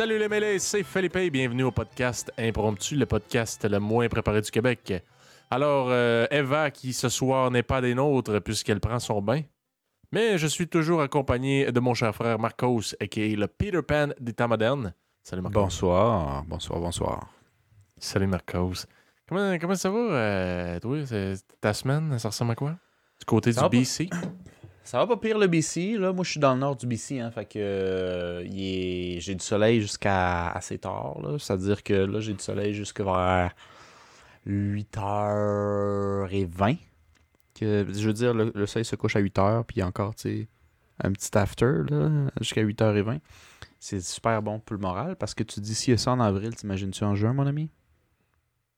Salut les mêlés, c'est Philippe et bienvenue au podcast Impromptu, le podcast le moins préparé du Québec. Alors, euh, Eva, qui ce soir n'est pas des nôtres puisqu'elle prend son bain, mais je suis toujours accompagné de mon cher frère Marcos, qui est le Peter Pan des temps modernes. Salut Marcos. Bonsoir, bonsoir, bonsoir. Salut Marcos. Comment, comment ça va, euh, toi? Ta semaine, ça ressemble à quoi? Du côté Ça du BC? Ça va pas pire le BC, là. Moi, je suis dans le nord du BC, hein. Fait que euh, est- j'ai du soleil jusqu'à assez tard. C'est-à-dire que là, j'ai du soleil jusqu'à vers 8h20. Que, je veux dire, le, le soleil se couche à 8h, puis encore, tu sais, un petit after, là, jusqu'à 8h20. C'est super bon pour le moral, parce que tu dis, si y a ça en avril, t'imagines-tu en juin, mon ami?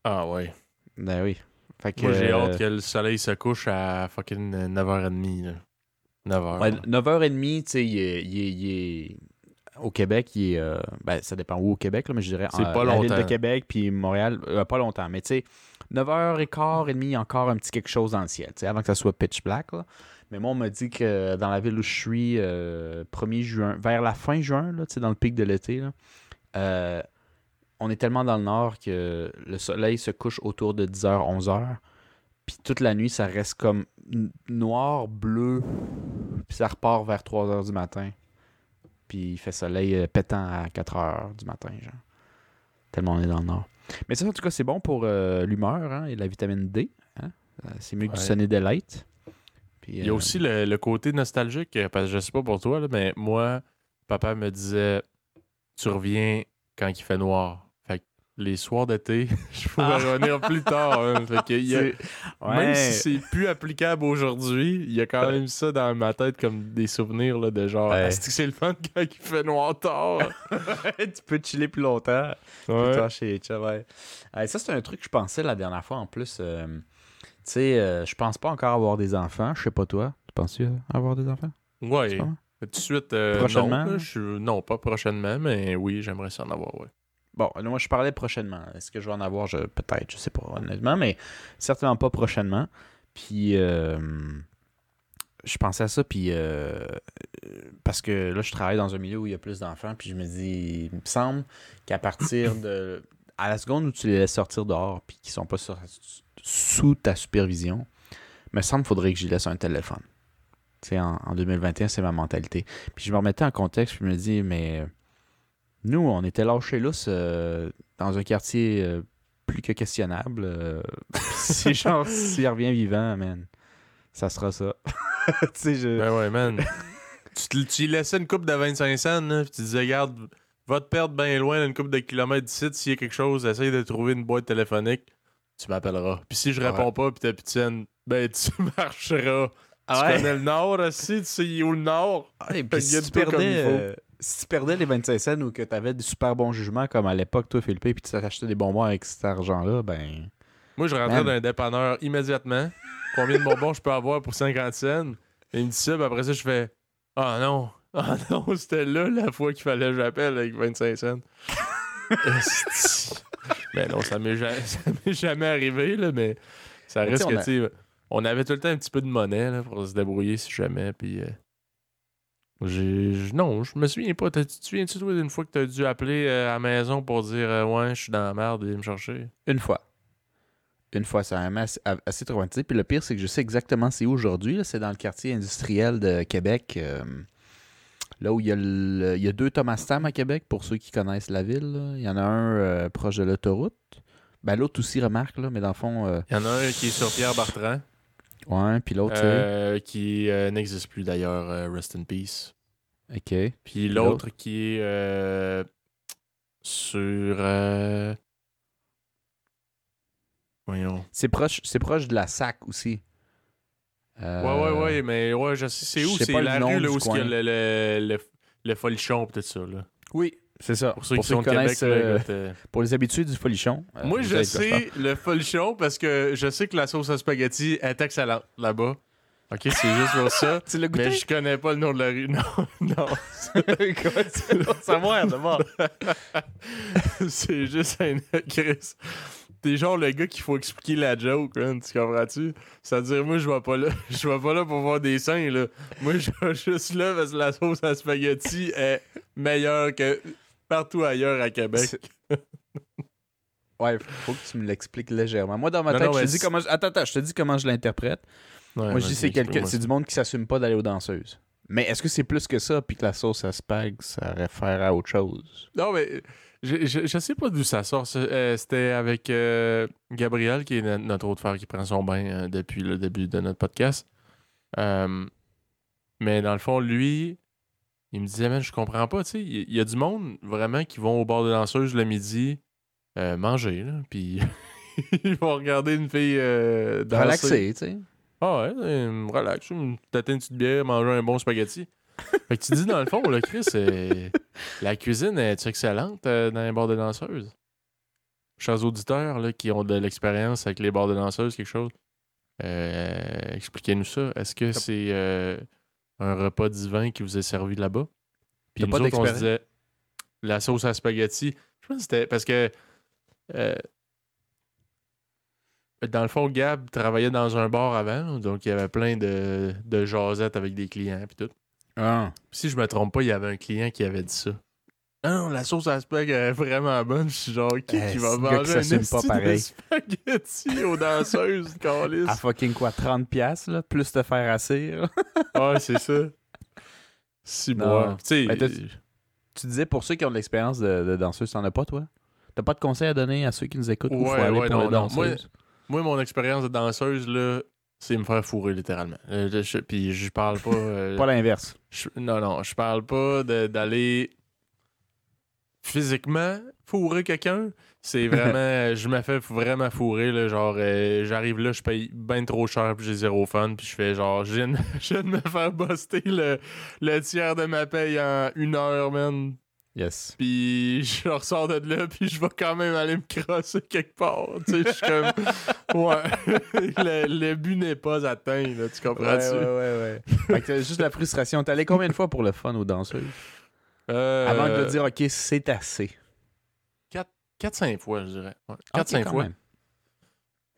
Ah ouais. Ben oui. Fait que, Moi, j'ai euh, hâte que le soleil se couche à fucking 9h30. Là. 9h. Ouais, 9h30, tu sais, il est, il est- il est- Au Québec, il est. euh, ben, ça dépend où au Québec, là, mais je dirais. En- pas La ville de Québec, puis Montréal, euh, pas longtemps. Mais tu sais, 9h15, et demi, il y a encore un petit quelque chose dans le ciel, tu sais, avant que ça soit pitch black. là. Mais moi, on m'a dit que dans la ville où je suis, euh, 1er juin, vers la fin juin, là, tu sais, dans le pic de l'été, là, euh, on est tellement dans le nord que le soleil se couche autour de 10h, 11h. Puis toute la nuit, ça reste comme noir, bleu. Puis ça repart vers 3h du matin. Puis il fait soleil euh, pétant à 4h du matin, genre. Tellement on est dans le nord. Mais ça, en tout cas, c'est bon pour euh, l'humeur hein, et la vitamine D. hein. Euh, C'est mieux que Ouais. du Sunny Delight. Puis, Il y a euh, aussi le, le côté nostalgique, parce que je sais pas pour toi, là, mais moi, papa me disait Tu reviens quand il fait noir. Les soirs d'été, je pourrais Ah. revenir plus tard. hein. Fait que y a- Même si c'est plus applicable aujourd'hui, il y a quand même ça dans ma tête comme des souvenirs là, de genre Ouais. Est-ce que c'est le fun quand il fait noir tard? tu peux chiller plus longtemps. Ouais. Chez ouais. Ça, c'est un truc que je pensais la dernière fois en plus. euh, tu sais, euh, je pense pas encore avoir des enfants. Je sais pas toi. Tu penses-tu avoir des enfants? Ouais. Tout de suite, euh, Prochainement? Non, là, je- non, pas prochainement, mais oui, j'aimerais ça en avoir, ouais. Bon, moi, je parlais prochainement. Est-ce que je vais en avoir? Je... Peut-être, je sais pas, honnêtement, mais certainement pas prochainement. Puis, euh, je pensais à ça, puis euh, parce que là, je travaille dans un milieu où il y a plus d'enfants, puis je me dis, il me semble qu'à partir de. À la seconde où tu les laisses sortir dehors, puis qu'ils sont pas sous ta supervision, il me semble qu'il faudrait que j'y laisse un téléphone. Tu sais, en, en 2021, c'est ma mentalité. Puis je me remettais en contexte, puis je me dis, mais nous, on était lâchés là dans un quartier euh, plus que questionnable. euh, si genre, s'il revient vivant, man, ça sera ça. tu sais, je... Ben ouais, man. tu, te- tu laissais une coupe de 25 cents, là, puis tu disais, regarde, va te perdre bien loin, une coupe de kilomètres d'ici, s'il y a quelque chose, essaye de trouver une boîte téléphonique, tu m'appelleras. Puis si je réponds pas, puis t'as pitié, ben tu marcheras. Ah tu ouais? connais le nord aussi, tu sais où le nord? Ah, et puis si tu, perdais, euh, si tu perdais les 25 cents ou que tu avais des super bons jugements, comme à l'époque, toi, Philippe, puis tu t'achetais des bonbons avec cet argent-là, ben. Moi, je rentrais dans un dépanneur immédiatement. Combien de bonbons je peux avoir pour 50 cents? Et il me dit ça, puis après ça, je fais Ah non, ah non, c'était là la fois qu'il fallait que j'appelle avec 25 cents. Mais non, ça m'est jamais, ça m'est jamais arrivé, là, mais ça Mais reste tu que, sais, tu on avait tout le temps un petit peu de monnaie là, pour se débrouiller si jamais, puis. euh, non, je me souviens pas. Tu te souviens-tu, toi, d'une fois que t'as dû appeler euh, à la maison pour dire euh, Ouais, je suis dans la merde, viens me chercher? Une fois. Une fois, ça m'a assez, assez traumatisé. Puis le pire, c'est que je sais exactement c'est où aujourd'hui. C'est dans le quartier industriel de Québec. euh, là où il y, a le- il y a deux Thomas Tam à Québec, pour ceux qui connaissent la ville. là. Il y en a un proche de l'autoroute. Ben, l'autre aussi remarque, là, mais dans le fond, Il y en a un qui est sur Pierre Bartrand. Ouais, puis l'autre, Euh, qui euh, n'existe plus d'ailleurs, euh, Rest in Peace. OK. Puis l'autre qui est sur. Voyons. C'est proche, c'est proche de la SAC aussi. Ouais, ouais, ouais, mais ouais, je sais c'est où? C'est la rue là, où il y a le, le, le, le folichon tout ça. Là. Oui, c'est ça. Pour ceux qui sont Québec, euh, euh, pour les habitués du folichon. euh, Moi, je quoi sais le folichon parce que je sais que la sauce à spaghetti est excellente là-bas. Ok, c'est juste pour ça. Tu l'as goûté? Mais je connais pas le nom de la rue. Non, non. ça va, d'abord. c'est juste un Chris. T'es genre le gars qu'il faut expliquer la joke, man, tu comprends-tu? C'est-à-dire, moi, je vais pas là. Je vais pas là pour voir des seins, là. Moi, je vais juste là parce que la sauce à spaghetti est meilleure que partout ailleurs à Québec. Ouais, faut que tu me l'expliques légèrement. Moi, dans ma tête, non, je te dis comment. je- Attends, attends, je te dis comment je l'interprète. Ouais, Moi, je dis c'est quelqu'un, c'est du monde qui s'assume pas d'aller aux danseuses. Mais est-ce que c'est plus que ça, puis que la sauce à spag, ça réfère à autre chose? Non, mais je, je, je sais pas d'où ça sort. Euh, C'était avec euh, Gabriel, qui est no- notre autre frère qui prend son bain euh, depuis le début de notre podcast. Mais dans le fond, lui, il me disait, man, je comprends pas, tu sais, il y, a du monde vraiment qui vont au bord de danseuse le midi euh, manger, là, puis ils vont regarder une fille euh, danser. Relaxé, tu sais. Ah ouais, euh, relax, tâter une petite bière, manger un bon spaghetti. fait que tu dis dans le fond, là, Chris, euh, la cuisine est excellente dans les bars de danseuses. Chers auditeurs là, qui ont de l'expérience avec les bars de danseuses, quelque chose, expliquez-nous ça. Est-ce que c'est un repas divin qui vous est servi là-bas? Puis T'as nous pas autres, on se disait la sauce à spaghetti. Je pense que c'était parce que euh, dans le fond, Gab travaillait dans un bar avant, donc il y avait plein de, de jasettes avec des clients puis tout. Ah. Si je me trompe pas, il y avait un client qui avait dit ça. Non, la sauce à spag est vraiment bonne. Je suis genre, qui, Eh, qui va manger un pas esti de pareil. spaghetti aux danseuses, câlisse? À fucking quoi, 30$, piastres, là, plus te faire assir? Ouais, c'est ça. Si moi. Ben, tu disais pour ceux qui ont de l'expérience de, de danseuse, t'en as pas, toi? T'as pas de conseils à donner à ceux qui nous écoutent où faut Ouais, aller ouais, pour non, les danseuses? moi, mon expérience de danseuse, là, c'est me faire fourrer littéralement. Euh, je- Puis je parle pas. euh, Pas l'inverse. Je- non, non, je parle pas de- d'aller physiquement fourrer quelqu'un. C'est vraiment, je me fais vraiment fourrer, là, genre, euh, j'arrive là, je paye bien trop cher, puis j'ai zéro fun, puis je fais genre, je viens, de- je viens de me faire buster le, le tiers de ma paye en une heure, man. Yes. Puis je ressors de là, puis je vais quand même aller me crosser quelque part. Tu sais, je suis comme, ouais, le, le but n'est pas atteint, là, tu Ouais, comprends-tu? ouais, ouais, ouais. fait que juste la frustration. T'es allé combien de fois pour le fun aux danseuses? Euh, Avant de dire, OK, c'est assez. 4-5 fois, je dirais. Ouais, Ok, 4-5 quand fois. même.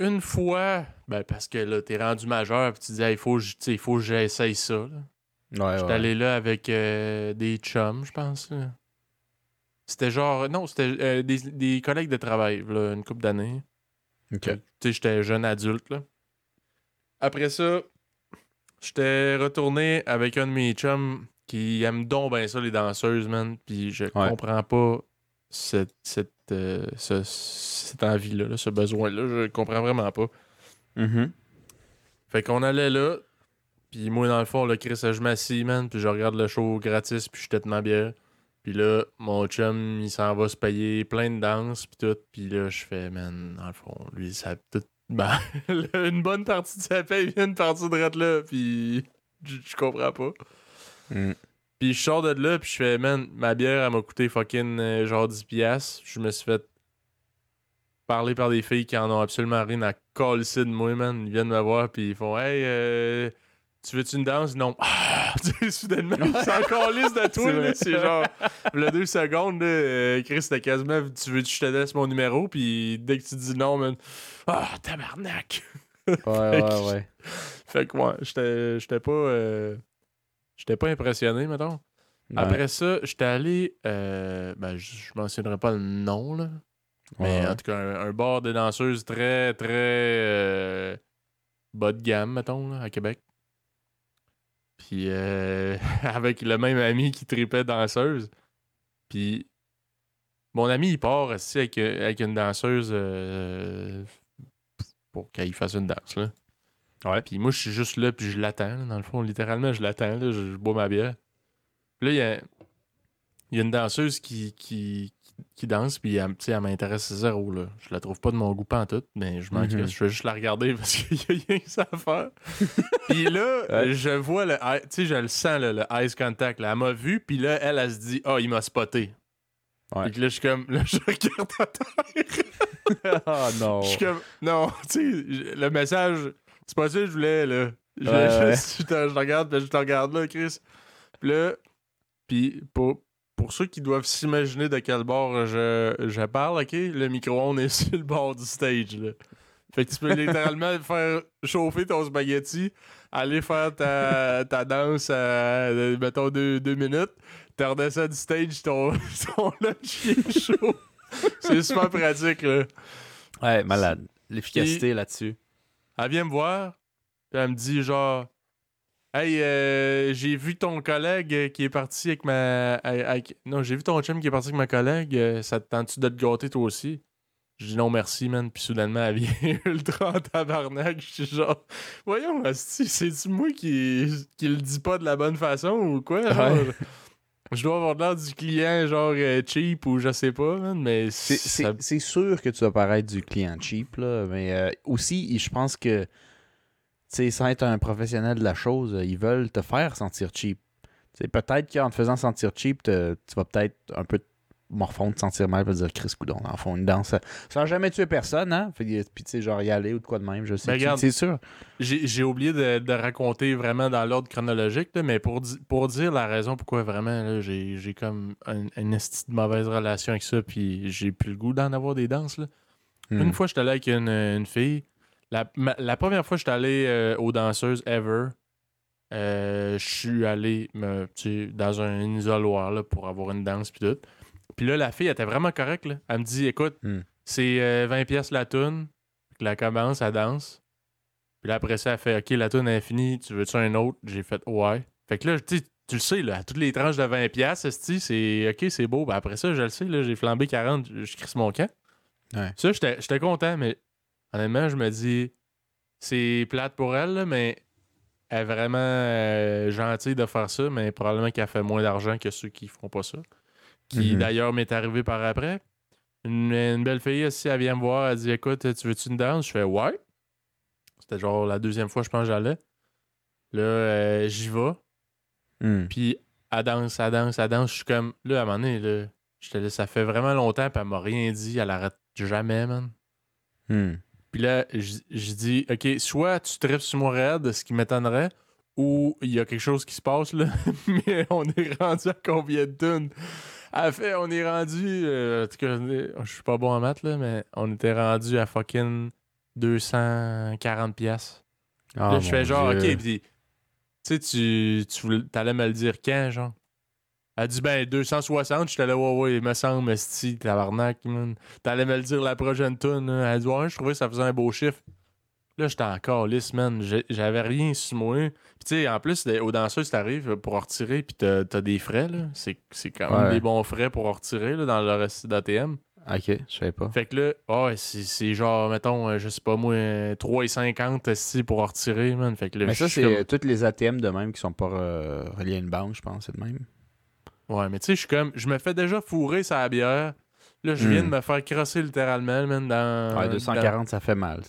Une fois, ben parce que là, t'es rendu majeur, puis tu dis, Hey, il faut, faut que j'essaye ça. là. Ouais, J'étais ouais. allé là avec euh, des chums, je pense. C'était genre, non, c'était euh, des, des collègues de travail, là, une couple d'années. OK. Tu sais, j'étais jeune adulte, là. Après ça, j'étais retourné avec un de mes chums qui aime donc bien ça, les danseuses, man. Puis je comprends pas cette, cette, euh, ce- cette envie-là, là, ce besoin-là. Je comprends vraiment pas. Mhm. Fait qu'on allait là, puis moi, dans le fond, le Chris, je m'assis, man, puis je regarde le show gratis, puis je tête ma bière. Puis là, mon chum, il s'en va se payer plein de danses, puis tout. Puis là, je fais, man, dans le fond, lui, ça tout... Ben, une bonne partie de sa paye vient de partir de là, puis je comprends pas. Mm. Puis je sors de là, puis je fais, man, ma bière, elle m'a coûté fucking euh, genre 10$. piastres. Je me suis fait parler par des filles qui en ont absolument rien à coller de moi, man. Ils viennent me voir, puis ils font, hey, euh, tu veux-tu une danse? Non. Ah! Tu sais, soudainement, ils s'en calissent de toi, C'est. C'est genre, le deux secondes, là, euh, Chris, c'était quasiment, tu veux que je te laisse mon numéro, puis dès que tu dis non, man, ah, tabarnak! Ouais, ouais, ouais. Fait que, ouais, j'étais j'étais pas. euh, j'étais pas impressionné, mettons. Après ça, j'étais allé. euh, ben, je mentionnerai pas le nom, là. Mais Ouais. en tout cas, un, un bar de danseuses très, très. euh, bas de gamme, mettons, là, à Québec. Puis euh, avec le même ami qui tripait danseuse. Puis mon ami, il part aussi avec, avec une danseuse euh, pour qu'il fasse une danse, là. Ouais. Puis moi, je suis juste là, puis je l'attends. là, Dans le fond, littéralement, je l'attends. là, Je, je bois ma bière. Puis là, il y a, il y a une danseuse qui, qui, qui, danse, puis elle, elle m'intéresse zéro. Là. Je la trouve pas de mon goût tout, mais je m'en Mhm. crisse. Je vais juste la regarder parce qu'il y a rien que ça à faire. puis là, Ouais. je vois le. Tu sais, je le sens, là, le eyes contact. Là. Elle m'a vu, puis là, elle, elle, se dit Ah, il m'a spoté. Ouais. Puis là, je suis comme. Là, je regarde à terre. Ah non. Je suis comme, non, tu sais, le message, c'est pas ça que je voulais, là. Je, Ouais, je- ouais. je te, je te regarde, puis je te regarde là, Chris. Puis là, puis pour, pour ceux qui doivent s'imaginer de quel bord je, je parle, OK, le micro-ondes est sur le bord du stage, là. Fait que tu peux littéralement faire chauffer ton spaghetti, aller faire ta, ta danse à, mettons, deux, deux minutes, T'as redescendu du stage, ton, ton lunch est chaud. c'est super pratique, là. Ouais, malade. L'efficacité là-dessus. Elle vient me voir, puis elle me dit genre Hey, euh, j'ai vu ton collègue qui est parti avec ma. avec- Non, j'ai vu ton chum qui est parti avec ma collègue. euh, Ça te tente-tu de te gâter toi aussi? Je dis non merci, man. Puis soudainement, elle vient ultra en tabarnak. Je suis genre, voyons, c'est-tu moi qui, qui le dis pas de la bonne façon ou quoi? Ouais. Je dois avoir l'air du client, genre euh, cheap ou je sais pas, man, mais C'est- ça- sûr que tu vas paraître du client cheap, là, mais euh, aussi, je pense que, tu sais, sans être un professionnel de la chose, ils veulent te faire sentir cheap. Peut-être qu'en te faisant sentir cheap, te- tu vas peut-être un peu morfondre, te sentir mal, pour dire Chris Coudon, le fond, une danse. Ça n'a jamais tué personne, hein? Puis, tu sais, genre y aller ou de quoi de même, je sais. Ben. C'est sûr. J'ai oublié de, de raconter vraiment dans l'ordre chronologique, là, mais pour, di- pour dire la raison pourquoi vraiment j'ai comme un- une de mauvaise relation avec ça, puis j'ai plus le goût d'en avoir des danses. Là. Hmm. Une fois, j'étais allé avec une, une fille. La, ma- la première fois que j'étais allé euh, aux danseuses ever, euh, je suis allé me, dans un isoloir là, pour avoir une danse, puis tout. Puis là, la fille elle était vraiment correcte. Là. Elle me dit écoute, Hmm. c'est euh, 20 pièces la toune. Puis là, elle commence, elle danse. Puis là, après ça, elle fait OK, la toune est finie, tu veux-tu un autre? J'ai fait Ouais. Fait que là, tu sais, tu le sais, là, à toutes les tranches de 20 pièces, c'est OK, c'est beau. Ben après ça, je le sais, là, j'ai flambé 40, je je crisse mon camp. Ouais. Ça, j'étais j'étais content, mais honnêtement, je me dis, c'est plate pour elle, là, mais elle est vraiment euh, gentille de faire ça, mais probablement qu'elle fait moins d'argent que ceux qui font pas ça. Qui Mhm. d'ailleurs m'est arrivé par après. Une, une belle fille, si elle vient me voir, elle dit Écoute, tu veux-tu une danse? Je fais Ouais. C'était genre la deuxième fois, je pense, j'allais. Là, euh, j'y vais. Hmm. Puis elle danse, elle danse, elle danse. Je suis comme, là, à un moment donné, là, j'étais là, ça fait vraiment longtemps, puis elle m'a rien dit. Elle arrête jamais, man. Hmm. Puis là, je je dis, OK, soit tu tripes sur moi raide, ce qui m'étonnerait, ou il y a quelque chose qui se passe, là. Mais on est rendu à combien de tonnes? À fait, on est rendu. euh, en tout cas, je suis pas bon en maths, là, mais on était rendu à fucking 240 pièces. Là, je fais genre, Dieu. OK, puis tu sais, tu, t'allais me le dire quand, genre? Elle dit, ben, 260. J'étais là, ouais, ouais, il me semble, si, tabarnak, man. T'allais me le dire la prochaine tune. Elle dit, ouais, je trouvais que ça faisait un beau chiffre. Là, j'étais encore lisse, man. J'avais rien sur moi. Puis, tu sais, en plus, aux danseuses, t'arrives pour en retirer, puis t'as t'as des frais, là. C'est quand même Ouais. des bons frais pour en retirer, là, dans le reste d'ATM. Ok, je savais pas. Fait que là, ouais, c'est genre, mettons, euh, je sais pas moi, euh, 3,50 esti, pour en retirer, man. Fait que là, Mais ça, c'est comme- toutes les ATM de même qui sont pas euh, reliés à une banque, je pense, c'est de même. Ouais, mais tu sais, je suis comme. Je me fais déjà fourrer sa bière. Là, je viens Hmm. de me faire crosser littéralement, man, dans. Ouais, dans- 240, ça fait mal.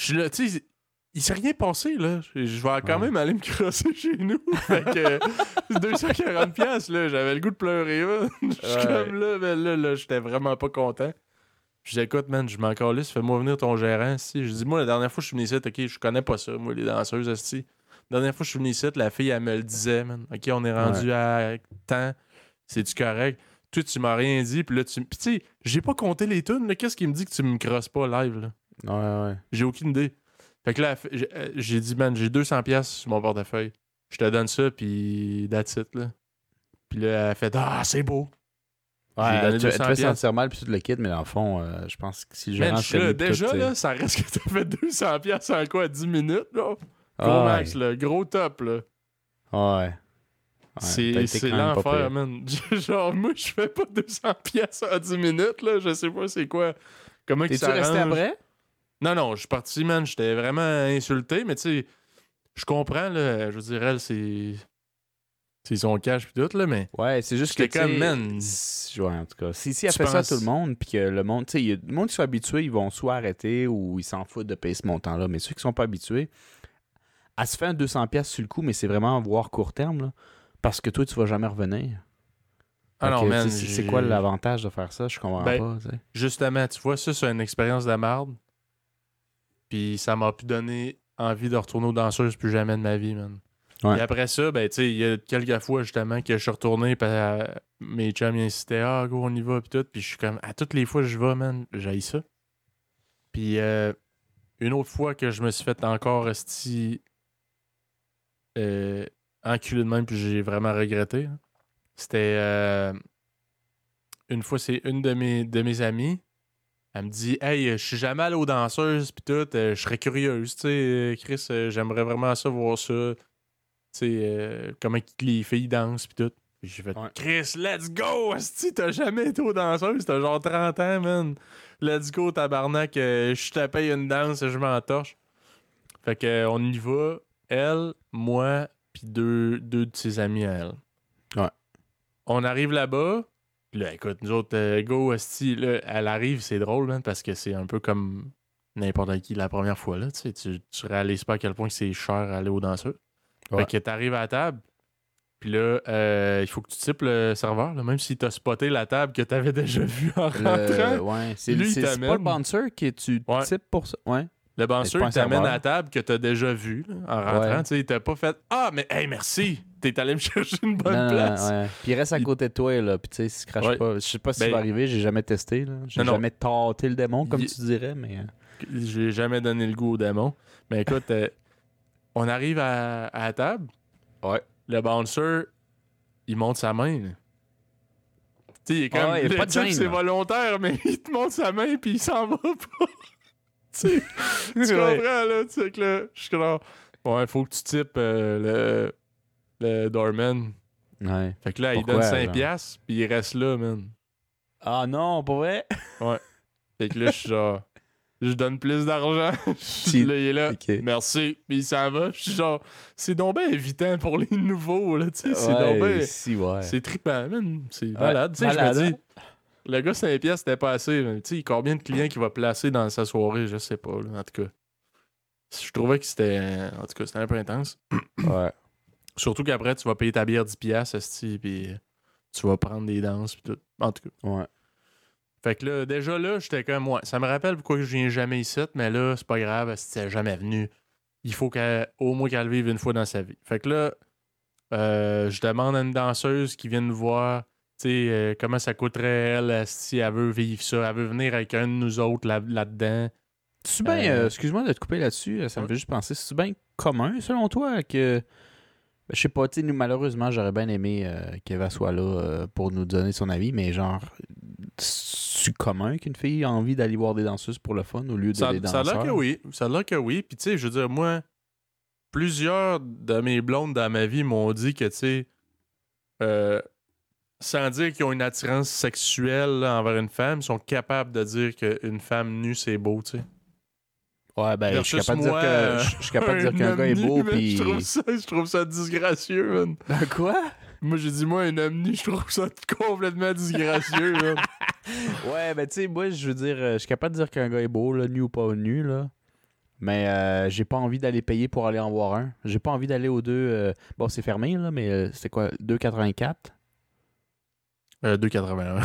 Je suis là, tu sais, il s'est rien passé, là. Je vais quand Ouais. même aller me crosser chez nous. fait que. 240$, piastres, là, j'avais le goût de pleurer. Je suis Ouais. comme là, ben là, là, j'étais vraiment pas content. Je dis, écoute, man, je m'en calisse, fais-moi venir ton gérant, si. Je dis, moi, la dernière fois que je suis venu ici, ok, je connais pas ça, moi, les danseuses, esti. La dernière fois que je suis venu ici, la fille, elle me le disait, man. Ok, on est rendu à temps, c'est-tu correct? Toi, tu m'as rien dit, puis là, tu. Puis, tu sais, j'ai pas compté les tunes, là. Qu'est-ce qui me dit que tu me crosses pas live, là? Ouais, ouais. J'ai aucune idée. Fait que là, j'ai euh, j'ai dit, man, j'ai 200$ piastres sur mon portefeuille. Je te donne ça, puis that's it, là. Puis là, elle a fait, ah, c'est beau. Ouais, tu, tu 200 fais piastres. sentir mal puis tout le kit, mais dans le fond, euh, je pense que si je suis là, tout, déjà, tu là, ça reste que t'as fait 200$ piastres en quoi, 10 minutes, là? Gros Ah, max, ouais. là. Gros top, là. Ouais. Ouais, c'est l'enfer, man. Genre, moi, je fais pas 200$ piastres en 10 minutes, là. Je sais pas c'est quoi. Comment que T'es-tu ça resté après? Non, non, je suis parti, man. J'étais vraiment insulté, mais tu sais, je comprends, là. Je veux dire, elle, c'est. C'est son cash pis tout, là, mais. Ouais, c'est juste que. J'étais comme, man. si- Ouais, en tout cas. Si, si elle fait ça à tout le monde, puis que le monde. Tu sais, le monde qui sont habitués, ils vont soit arrêter ou ils s'en foutent de payer ce montant-là. Mais ceux qui sont pas habitués, elle se fait un 200$ piastres sur le coup, mais c'est vraiment voir court terme, là. Parce que toi, tu vas jamais revenir. Ah non, man. C'est quoi l'avantage de faire ça? Je comprends Ben, pas. tu sais. Justement, tu vois, ça, c'est une expérience de merde. Puis ça m'a pu donner envie de retourner aux danseuses plus jamais de ma vie, man. Ouais. Et après ça, ben, tu sais, il y a quelques fois, justement, que je suis retourné, puis euh, mes chums, ils incitaient, ah, go, on y va, puis tout. Puis je suis comme, à toutes les fois que je vais, man, j'haïs ça. Puis euh, une autre fois que je me suis fait encore esti euh, enculé de même, puis j'ai vraiment regretté, hein, C'était. euh, une fois, c'est une de mes, de mes amies. Elle me dit Hey, je suis jamais allé aux danseuses, pis tout, euh, je serais curieuse, tu sais, euh, Chris, euh, j'aimerais vraiment ça, voir ça. Tu sais, euh, comment les filles dansent, pis tout. Puis J'ai fait Ouais. Chris, let's go! Si t'as jamais été aux danseuses, t'as genre 30 ans, man. Let's go, tabarnak, je te paye une danse, je m'entorche. Fait que, on y va, elle, moi, puis deux, deux de ses amis à elle. Ouais. On arrive là-bas, puis là, écoute, nous autres, euh, go, esti, là, elle arrive, c'est drôle, man, parce que c'est un peu comme n'importe qui la première fois, là, tu sais, tu, tu réalises pas à quel point que c'est cher à aller aux danseurs. Ouais. Fait que t'arrives à la table, puis là, euh, il faut que tu types le serveur, là, même si t'as spoté la table que t'avais déjà vue en rentrant. Le- ouais, c'est Lui, il c'est- c'est pas le bouncer qui tu Ouais. types pour ça. Ouais. Le bouncer un t'amène à la table que t'as déjà vue là, en rentrant. Tu sais, t'as pas fait Ah, mais hey, merci! T'es allé me chercher une bonne Non, place. ouais. Puis il reste à côté de toi, là. Puis tu sais, se crache Ouais. pas. Je sais pas si Ben- ça va arriver, j'ai jamais testé, là. J'ai Non, non. jamais tâté le démon, comme Il- tu dirais, mais. euh, J'ai jamais donné le goût au démon. Mais écoute, euh, on arrive à, à la table. Ouais. Le bouncer, il monte sa main. là. Tu sais, il est comme. Ah ouais, il pas de c'est volontaire, mais il te monte sa main puis il s'en va pas. tu comprends, là? Tu sais, que là, je suis comme. Ouais, faut que tu types euh, le, doorman. Ouais. Fait que là, il donne 5 genre? piastres, puis il reste là, man. Ah non, pas vrai? Fait que là, je suis genre, je donne plus d'argent. Si- là, il est là, merci, puis il s'en va. Je suis genre, c'est donc bien évitant pour les nouveaux, là, tu sais. C'est Ouais, donc bien- si, ouais. C'est trippant, man. C'est malade. Tu sais, je me dis, le gars 5 piastres, c'était pas assez. Tu sais, combien de clients qu'il va placer dans sa soirée, je sais pas, là, en tout cas. Je trouvais que c'était, en tout cas, c'était un peu intense. Ouais. Surtout qu'après, tu vas payer ta bière 10 piastres, esti, puis tu vas prendre des danses, puis tout. En tout cas. Ouais. Fait que là, déjà là, j'étais comme, moi, ça me rappelle pourquoi je viens jamais ici, mais là, c'est pas grave, si est jamais venue. Il faut au moins qu'elle le vive une fois dans sa vie. Fait que là, euh, je demande à une danseuse qui vient nous voir, tu sais, euh, comment ça coûterait, elle, si elle veut vivre ça, elle veut venir avec un de nous autres là- là-dedans. C'est bien, Euh, excuse-moi de te couper là-dessus, ça me ouais. fait juste penser, c'est bien commun selon toi que. Je sais pas, tu sais, nous, malheureusement, j'aurais bien aimé euh, qu'Eva soit là euh, pour nous donner son avis, mais genre, c'est commun qu'une fille a envie d'aller voir des danseuses pour le fun au lieu de Ça, des ça a danseurs. l'air que oui. Ça a l'air que oui. Puis, tu sais, je veux dire, moi, plusieurs de mes blondes dans ma vie m'ont dit que, tu sais, euh, sans dire qu'ils ont une attirance sexuelle là, envers une femme, ils sont capables de dire qu'une femme nue, c'est beau, tu sais. Ouais, ben, je suis capable de dire moi, que je je suis capable de dire qu'un gars est beau, puis. Je trouve, ça, je trouve ça disgracieux, man. Ben, quoi? Moi, j'ai dit, moi, un homme nu, je trouve ça complètement disgracieux, man. Ouais, ben, tu sais, moi, je veux dire, euh, je suis capable de dire qu'un gars est beau, là, nu ou pas nu, là. Mais euh, j'ai pas envie d'aller payer pour aller en voir un. J'ai pas envie d'aller aux deux. euh, Bon, c'est fermé, là, mais euh, c'était quoi 2,84 Euh, 2,81.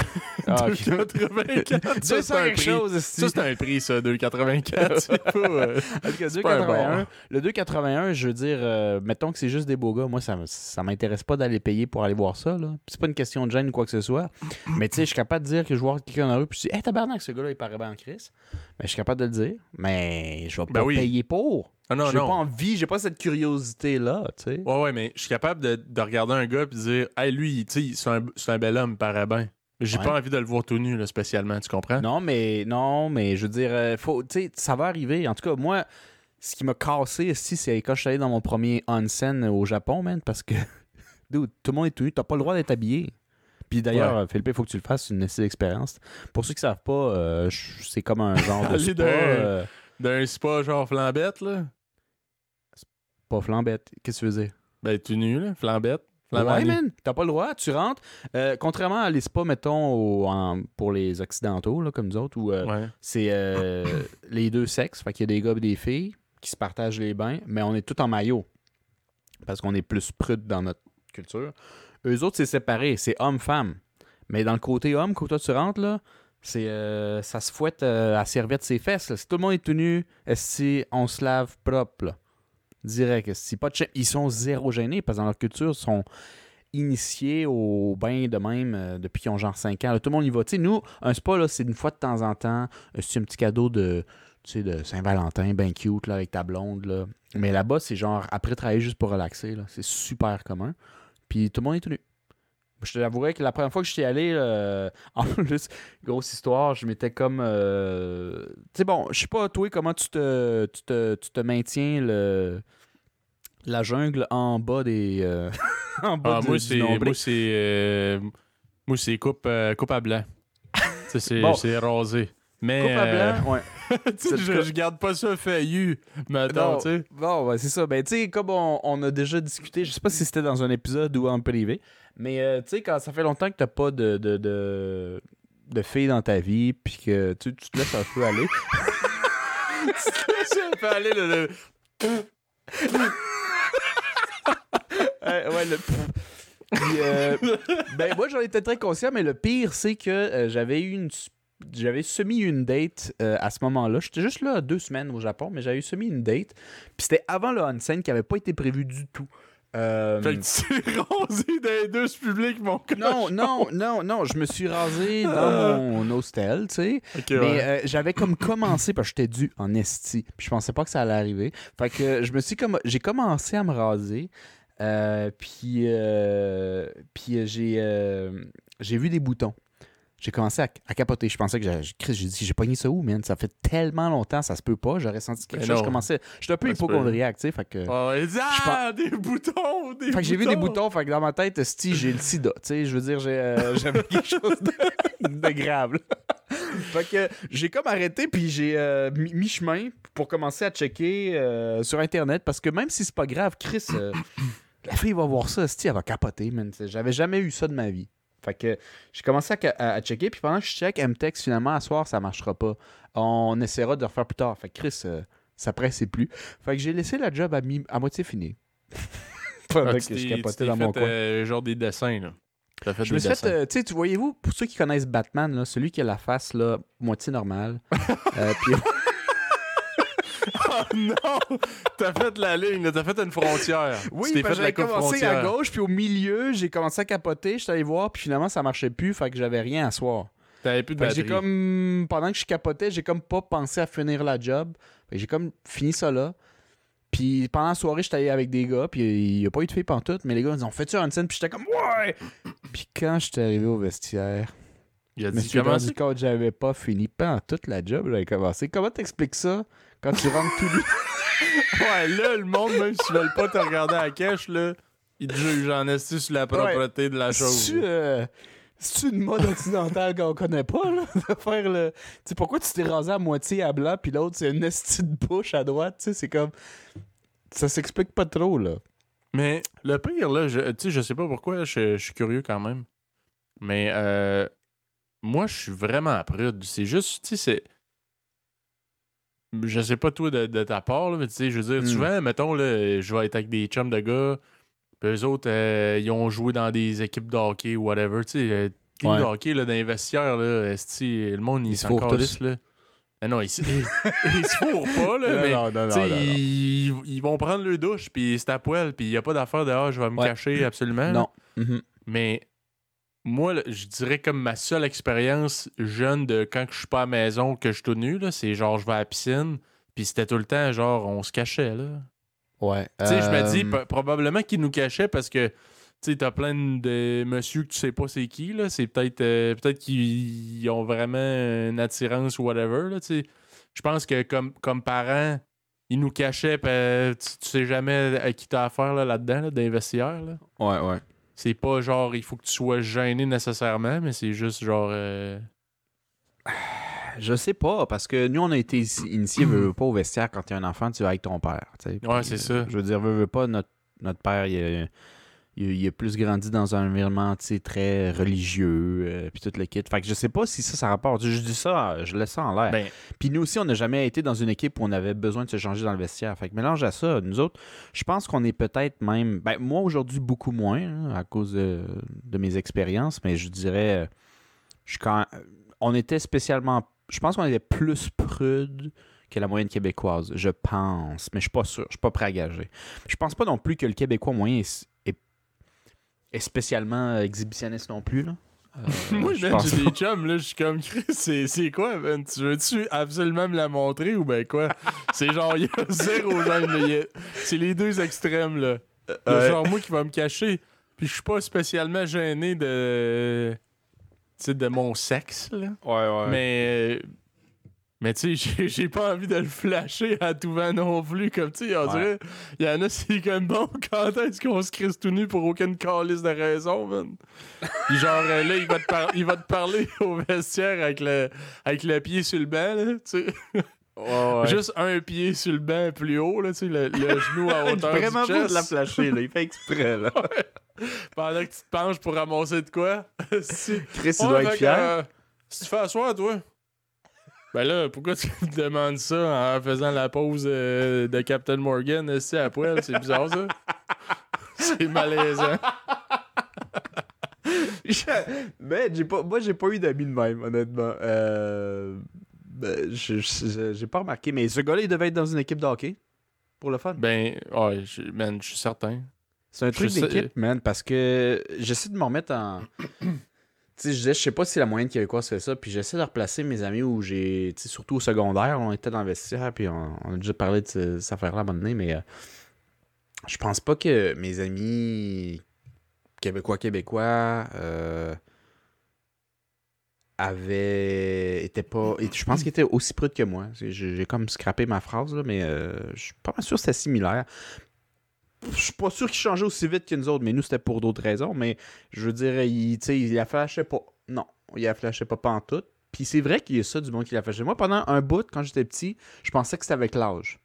Ah, ok. 2,84. Ça, c'est un quelque prix. chose, Ça, c'est un prix, ça, 2,84. C'est pas... euh, En tout cas, C'est pas un 2,81. bar. Le 2,81, je veux dire, euh, mettons que c'est juste des beaux gars. Moi, ça, ça m'intéresse pas d'aller payer pour aller voir ça. là. C'est pas une question de gêne ou quoi que ce soit. Mais tu sais, je suis capable de dire que je vois quelqu'un dans la rue, puis je dis, hey, tabarnak, ce gars-là, il paraît bien en crise. Mais je suis capable de le dire. Mais je vais pas Ben oui. payer pour. Ah non, j'ai non. pas envie, j'ai pas cette curiosité-là, tu sais. Ouais, ouais, mais je suis capable de, de regarder un gars et de dire, hey, lui, tu sais, c'est un, c'est un bel homme, il paraît bien. J'ai Ouais. pas envie de le voir tout nu, là, spécialement, tu comprends? Non, mais non, mais je veux dire, euh, faut, tu sais, ça va arriver. En tout cas, moi, ce qui m'a cassé ici, c'est quand je suis allé dans mon premier onsen au Japon, man, parce que dude, tout le monde est tout nu, t'as pas le droit d'être habillé. Puis d'ailleurs, Ouais. Philippe, il faut que tu le fasses, c'est une nécessité d'expérience. Pour ceux qui savent pas, euh, c'est comme un genre de spa, euh, D'un spa genre flambette, là? pas flambette. Qu'est-ce que tu veux dire? Ben, tout nu, là, flambette. Flambant Ouais, man, t'as pas le droit, tu rentres. Euh, contrairement à les spas, mettons, au- en- pour les occidentaux, là, comme nous autres, où euh, Ouais. c'est euh, les deux sexes. Fait qu'il y a des gars et des filles qui se partagent les bains, mais on est tous en maillot. Parce qu'on est plus prude dans notre culture. Eux autres, c'est séparé. C'est homme-femme. Mais dans le côté homme, quand toi tu rentres, là, c'est euh, ça se fouette euh, à serviette ses fesses. là. Si tout le monde est tout nu, si on se lave propre. Direct. esti. pas de. Ils sont zéro gênés parce que dans leur culture, ils sont initiés au bain de même euh, depuis qu'ils ont genre 5 ans. Tout le monde y va. Nous, un spa, c'est une fois de temps en temps. C'est un petit cadeau de, de Saint-Valentin, ben cute, là, avec ta blonde. Mais là-bas, c'est genre après travailler juste pour relaxer. C'est super commun. Puis tout le monde est tout Je t'avouerais que la première fois que j'étais allé, euh, en plus, grosse histoire, je m'étais comme. euh, Tu sais, bon, je sais pas, toi, comment tu te, tu te, tu te maintiens le, la jungle en bas des. euh, en bas Ah, du- moi, c'est. Moi, c'est. moi, c'est coupe, coupe à blanc. C'est Bon. c'est rasé. Mais. Coupe à blanc, ouais. je, je garde pas ça attends, Non, tu sais. Bon, ouais, c'est ça. Ben, tu sais, comme on, on a déjà discuté, je sais pas si c'était dans un épisode ou en privé, mais euh, tu sais, quand ça fait longtemps que t'as pas de, de, de, de filles dans ta vie, puis que tu, tu te laisses un peu aller. Ça fait aller le. le- Euh, ouais, le. Puis, euh, ben, moi, j'en étais très conscient, mais le pire, c'est que euh, j'avais eu une. J'avais semi une date euh, à ce moment-là. J'étais juste là deux semaines au Japon, mais j'avais semi une date. Puis c'était avant le onsen qui avait pas été prévu du tout. Euh, Fait que tu t'es rasé dans les deux publics, mon cochon. non, non, non, non, je me suis rasé dans mon hostel, tu sais. Mais ouais. euh, j'avais comme commencé parce que j'étais dû en esti. Puis je pensais pas que ça allait arriver. Fait que je me suis comme j'ai commencé à me raser. euh, puis euh, puis j'ai euh, j'ai vu des boutons. J'ai commencé à, à capoter. Je pensais que j'ai Chris, j'ai dit j'ai pogné ça où, man? Ça fait tellement longtemps, ça se peut pas. J'aurais senti quelque chose. Je commençais. J'étais un peu hypochondriaque, tu sais. Fait que. Ah, dit, ah, des boutons, des Fait que j'ai vu des boutons, fait que dans ma tête, sti, j'ai le sida. Tu sais, je veux dire, j'ai, euh, j'avais quelque chose de, de grave. là. fait que j'ai comme arrêté, puis j'ai euh, mis mis chemin pour commencer à checker euh, sur Internet, parce que même si c'est pas grave, Chris, euh, la fille va voir ça, sti, elle va capoter, man. J'avais jamais eu ça de ma vie. Fait que j'ai commencé à, à- à checker, puis pendant que je check, elle me texte finalement, à soir, ça marchera pas. On essaiera de le refaire plus tard. Fait que Chris, euh, ça pressait plus. Fait que j'ai laissé la job à, mi- à moitié finie. Pendant Ah, que je capotais dans mon coin. euh, genre des dessins, là. Fait Je me suis fait, euh, tu sais, tu voyez-vous, pour ceux qui connaissent Batman, là, celui qui a la face là, moitié normale. euh, puis- Oh non! T'as fait la ligne, t'as fait une frontière. oui, parce que j'avais commencé à gauche, puis au milieu, j'ai commencé à capoter, j'étais allé voir, puis finalement, ça marchait plus, fait que j'avais rien à soir. T'avais plus de Fait que j'ai batterie. comme, pendant que je capotais, j'ai comme pas pensé à finir la job. J'ai comme fini ça là. Puis pendant la soirée, j'étais allé avec des gars, puis il y a pas eu de filles pantoute, mais les gars ils ont fait tu une scène, puis j'étais comme ouais. Puis quand j'étais arrivé au vestiaire, Il a je me dit suis comment rendu compte que j'avais pas fini pas toute la job, j'avais commencé. Comment t'expliques ça? Quand tu rentres tout nu? Ouais, là, le monde, même s'ils veulent pas te regarder à la cache, là, ils te jugent en esti sur la propreté de la chose. C'est-tu euh, c'est-tu une mode occidentale qu'on connaît pas, là? De faire le. Tu sais, pourquoi tu t'es rasé à moitié à blanc, puis l'autre, c'est une esti de bouche à droite, tu sais, c'est comme. Ça s'explique pas trop, là. Mais le pire, là, je, tu sais, je sais pas pourquoi, je, je suis curieux quand même. Mais euh, moi, je suis vraiment prude. C'est juste, tu sais, c'est. Je sais pas toi de, de ta part, là, mais tu sais, je veux dire, Mm. souvent, mettons, là, je vais être avec des chums de gars, puis eux autres, euh, ils ont joué dans des équipes de hockey ou whatever, tu sais, euh, team Ouais. de hockey, là, dans les vestiaires, là, esti, le monde, Ils il se s'en calisse, là. Ah non, ils, se- ils se fourrent pas, là, mais non, non, sais, ils, ils vont prendre le douche, puis c'est à poil, puis il n'y a pas d'affaire de ah, je vais me Ouais. cacher absolument. Non. Mhm. Mais moi, là, je dirais comme ma seule expérience jeune de quand je suis pas à la maison, que je suis tout nu, là, c'est genre je vais à la piscine, puis c'était tout le temps genre on se cachait. là. Ouais. Tu sais, je me dis Euh, probablement qu'ils nous cachaient parce que tu sais, t'as plein de monsieur que tu sais pas c'est qui, là. C'est peut-être euh, peut-être qu'ils ont vraiment une attirance ou whatever, là, tu sais. Je pense que comme, comme parents, ils nous cachaient, pis, euh, tu, tu sais jamais à qui t'as affaire là, là-dedans, là, d'investisseurs, là. Ouais, ouais. C'est pas genre il faut que tu sois gêné nécessairement, mais c'est juste genre. euh, Je sais pas, parce que nous, on a été ici- initiés, veux, veux pas, au vestiaire quand t'es un enfant, tu vas avec ton père. Ouais, c'est euh, ça. Je veux dire, veux, veux pas, notre, notre père, il a, il, a- il a plus grandi dans un environnement, très religieux, euh, puis tout le kit. Fait que je sais pas si ça, ça rapporte. Je dis ça, je laisse ça en l'air. Ben, Puis nous aussi, on n'a jamais été dans une équipe où on avait besoin de se changer dans le vestiaire. Fait que mélange à ça, nous autres, je pense qu'on est peut-être même. Ben, moi aujourd'hui, beaucoup moins, hein, à cause de, de mes expériences, mais je dirais. euh, Je suis quand On était spécialement. Je pense qu'on était plus prude que la moyenne québécoise. Je pense. Mais je suis pas sûr. Je suis pas prêt à gager. Je pense pas non plus que le Québécois moyen est, est, spécialement exhibitionniste non plus. Là. Euh, moi, pense j'ai des chums, là, je suis comme Chris, c'est, c'est quoi, man? Tu veux-tu absolument me la montrer ou ben quoi? c'est genre, il y a zéro gêne, là. il y a- C'est les deux extrêmes, là. Ouais. genre moi qui va me cacher. Puis je suis pas spécialement gêné de. Tu sais, de mon sexe, là. Ouais, ouais. Mais. Mais tu sais, j'ai- pas envie de le flasher à tout vent non plus. Comme tu sais, on Ouais. dirait. Il y en a, c'est comme bon, quand est-ce qu'on se crisse tout nu pour aucune calice de raison, man? Puis genre, euh, là, il va, te par- il va te parler au vestiaire avec le, avec le pied sur le banc, là, tu sais. Ouais, ouais. Juste un pied sur le banc plus haut, là, tu sais, le, le genou à hauteur Vraiment du pas chest. de la flasher, là. Il fait exprès, là. Pendant que tu te penches pour ramasser de quoi. si. Chris, il Ouais, doit être fier. euh, si tu fais asseoir, toi. Ben là, pourquoi tu me demandes ça en faisant la pause euh, de Captain Morgan ici à poil? C'est bizarre, ça. C'est malaisant. Mais j'ai pas, moi, j'ai pas eu d'amis de même, honnêtement. Euh, ben, j'ai pas remarqué. Mais ce gars-là, il devait être dans une équipe de hockey. Pour le fun. Ben, ouais, je- man, je suis certain. C'est un truc d'équipe, man, parce que j'essaie de me remettre en. Je disais, je sais pas si la moyenne québécoise fait ça, puis j'essaie de replacer mes amis où j'ai. Surtout au secondaire, on était dans le vestiaire, puis on, a déjà parlé de ce- cette affaire-là à un donné, mais euh, je pense pas que mes amis québécois, québécois. euh, avaient étaient pas je pense qu'ils étaient aussi prudes que moi j'ai comme scrappé ma phrase là, mais euh, je suis pas sûr que c'était similaire je suis pas sûr qu'ils changeaient aussi vite que nous autres, mais nous, c'était pour d'autres raisons. Mais je veux dire, il, il la flashait pas. Non, il la flashait pas en tout. Puis c'est vrai qu'il y a ça du monde qui la flashait. Moi, pendant un bout, quand j'étais petit, je pensais que c'était avec l'âge.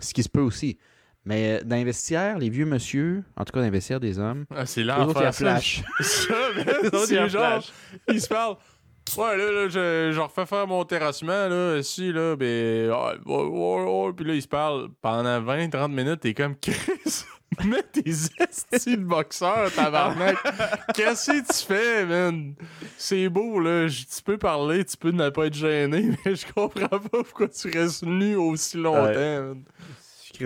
Ce qui se peut aussi. Mais dans les vestiaires, les vieux monsieur, en tout cas dans les vestiaires des hommes, Ah, c'est les autres, ils l'enfer. la ça. flash. Ça, man, Les autres, ils la c'est genre, flashent. ils se parlent. Ouais, là, là je, je refais faire mon terrassement, là, ici, là, ben, ouais, ouais, ouais. puis là, ils se parlent pendant 20-30 minutes, t'es comme, Chris, mets tes estis de boxeur, tabarnak. Qu'est-ce que tu fais, man? C'est beau, là, je- tu peux parler, tu peux ne pas être gêné, mais je comprends pas pourquoi tu restes nu aussi longtemps, man.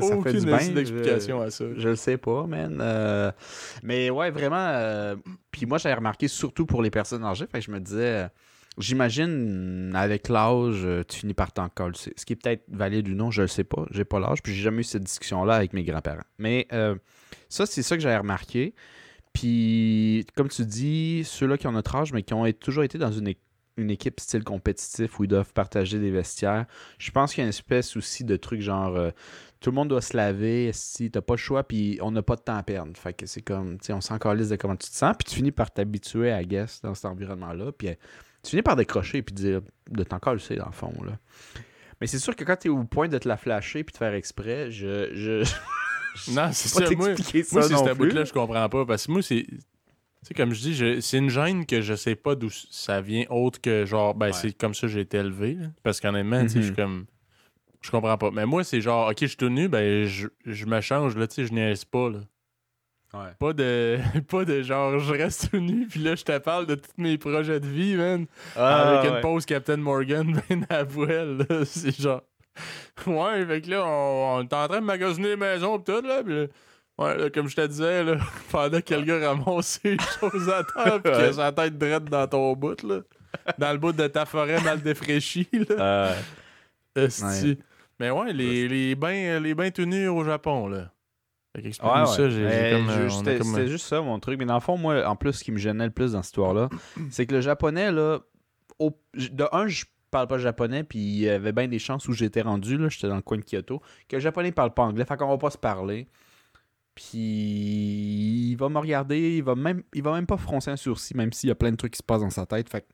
Chris, ça fait du bien. d'explication à ça. Je le sais pas, man. Euh, mais ouais, vraiment. euh, Puis moi, j'avais remarqué surtout pour les personnes âgées. Fait que je me disais, euh, j'imagine, avec l'âge, tu finis par t'en coller. Ce qui est peut-être valide ou non, je le sais pas. J'ai pas l'âge. Puis j'ai jamais eu cette discussion-là avec mes grands-parents. Mais euh, ça, c'est ça que j'avais remarqué. Puis, comme tu dis, ceux-là qui ont notre âge, mais qui ont toujours été dans une, é- une équipe style compétitif où ils doivent partager des vestiaires, je pense qu'il y a une espèce aussi de truc genre. euh, tout le monde doit se laver, si t'as pas le choix, puis on n'a pas de temps à perdre. Fait que c'est comme, tu sais, on s'en de comment tu te sens, puis tu finis par t'habituer à guess dans cet environnement-là, puis euh, tu finis par décrocher, puis dire, de t'en dans le fond, là. Mais c'est sûr que quand t'es au point de te la flasher, puis de faire exprès, je... je... Non, c'est ça, moi. Moi, c'est cette bout-là, je comprends pas. Parce que moi, c'est. Tu sais, comme je dis, je- c'est une gêne que je sais pas d'où ça vient autre que genre, ben, Ouais. c'est comme ça que j'ai été élevé. là. Parce qu'honnêtement, tu sais, je suis Mhm. comme. Je comprends pas. Mais moi, c'est genre, ok, je suis tout nu, ben, je, je me change, là, tu sais, je niaise pas, là. Ouais. Pas de, pas de genre, je reste tout nu, puis là, je te parle de tous mes projets de vie, man. Ah, avec ouais. une pause Captain Morgan, ben, à poil, là. C'est genre. Ouais, fait que là, on, on est en train de magasiner les maisons, pis tout, là. Pis là, ouais, là, comme je te disais, là, pendant que le gars ramasse les choses à terre, pis qu'il a Ouais. sa tête drette dans ton bout, là. Dans le bout de ta forêt mal défraîchie, là. Euh, Esti. ouais. Mais ouais, les, les bains, les bains tout nus au Japon, là. Fait Ouais, ça, j'ai euh, C'était comme, c'était juste ça, mon truc. Mais dans le fond, moi, en plus, ce qui me gênait le plus dans cette histoire-là, c'est que le japonais, là, au- de un, je parle pas japonais, puis il y avait bien des chances où j'étais rendu, là, j'étais dans le coin de Kyoto, que le japonais parle pas anglais, fait qu'on va pas se parler. Puis il va me regarder, il va même, il va même pas froncer un sourcil, même s'il y a plein de trucs qui se passent dans sa tête. Fait que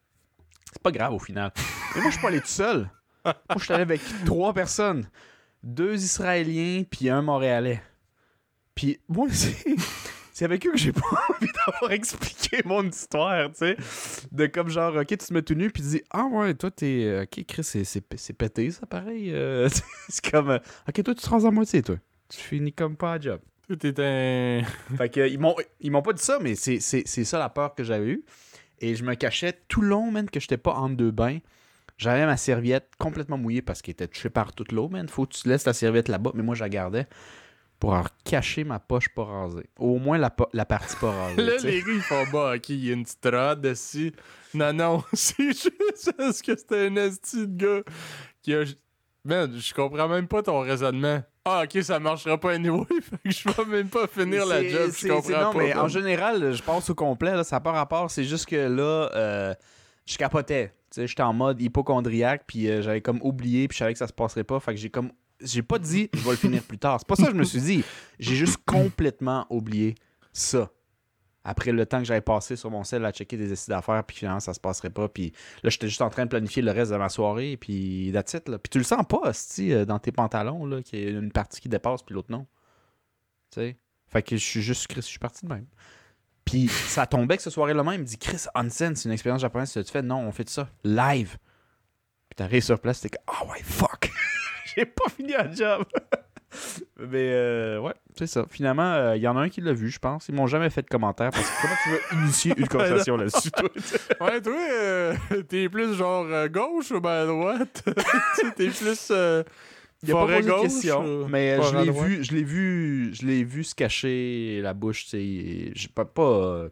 c'est pas grave au final. Mais moi, je suis pas allé tout seul. Moi, je suis allé avec trois personnes. Deux Israéliens, puis un Montréalais. Puis moi, c'est... C'est avec eux que j'ai pas envie d'avoir expliqué mon histoire, tu sais. De comme genre, ok, tu te mets tout nu, puis tu dis, ah ouais, toi, t'es. Ok, Chris, c'est pété, ça, pareil. euh, c'est comme, euh, ok, toi, tu te rends à moitié, toi. Tu finis comme pas à job. Tout est un. Fait que, ils m'ont, ils m'ont pas dit ça, mais c'est, c'est, c'est ça la peur que j'avais eue. Et je me cachais tout le long, man, que j'étais pas entre deux bains. J'avais ma serviette complètement mouillée parce qu'elle était touchée par toute l'eau, man. Faut que tu laisses ta serviette là-bas, mais moi, je la gardais pour en cacher ma poche pas rasée. Au moins la, po- la partie pas rasée. Là, les gars, ils font bah, ok, il y a une petite rade dessus. Non, non, c'est juste parce que c'était un esti de gars qui a. Man, je comprends même pas ton raisonnement. Ah, ok, ça marchera pas anyway, fait que je vais même pas finir la job, je comprends non, pas. mais en général, je passe au complet, là, ça n'a pas rapport. C'est juste que là, euh, je capotais. Tu sais, J'étais en mode hypochondriaque, puis euh, j'avais comme oublié, puis je savais que ça se passerait pas. Fait que j'ai comme. J'ai pas dit, je vais le finir plus tard. C'est pas ça que je me suis dit. J'ai juste complètement oublié ça. Après le temps que j'avais passé sur mon sel à checker des essais d'affaires, puis finalement, ça se passerait pas. Puis là, j'étais juste en train de planifier le reste de ma soirée, puis that's it. Puis tu le sens pas, sti, euh, dans tes pantalons, là, qu'il y a une partie qui dépasse, puis l'autre non. Tu sais? Fait que je suis juste Chris, je suis parti de même. Puis ça tombait que ce soirée-là même, il me dit Chris, onsen, c'est une expérience japonaise, tu fais? Non, on fait ça live. Puis t'arrives sur place, t'es comme Ah ouais, fuck! J'ai pas fini un job! Mais euh, ouais, c'est ça. Finalement, euh, il y en a un qui l'a vu, je pense. Ils m'ont jamais fait de commentaire parce que comment tu veux initier une conversation là-dessus, toi? Ouais, toi, euh, t'es plus genre euh, gauche ou ben droite? T'es plus Il y a pas posé de question, mais je l'ai vu, je l'ai vu, je l'ai vu se cacher la bouche, tu sais, pas pas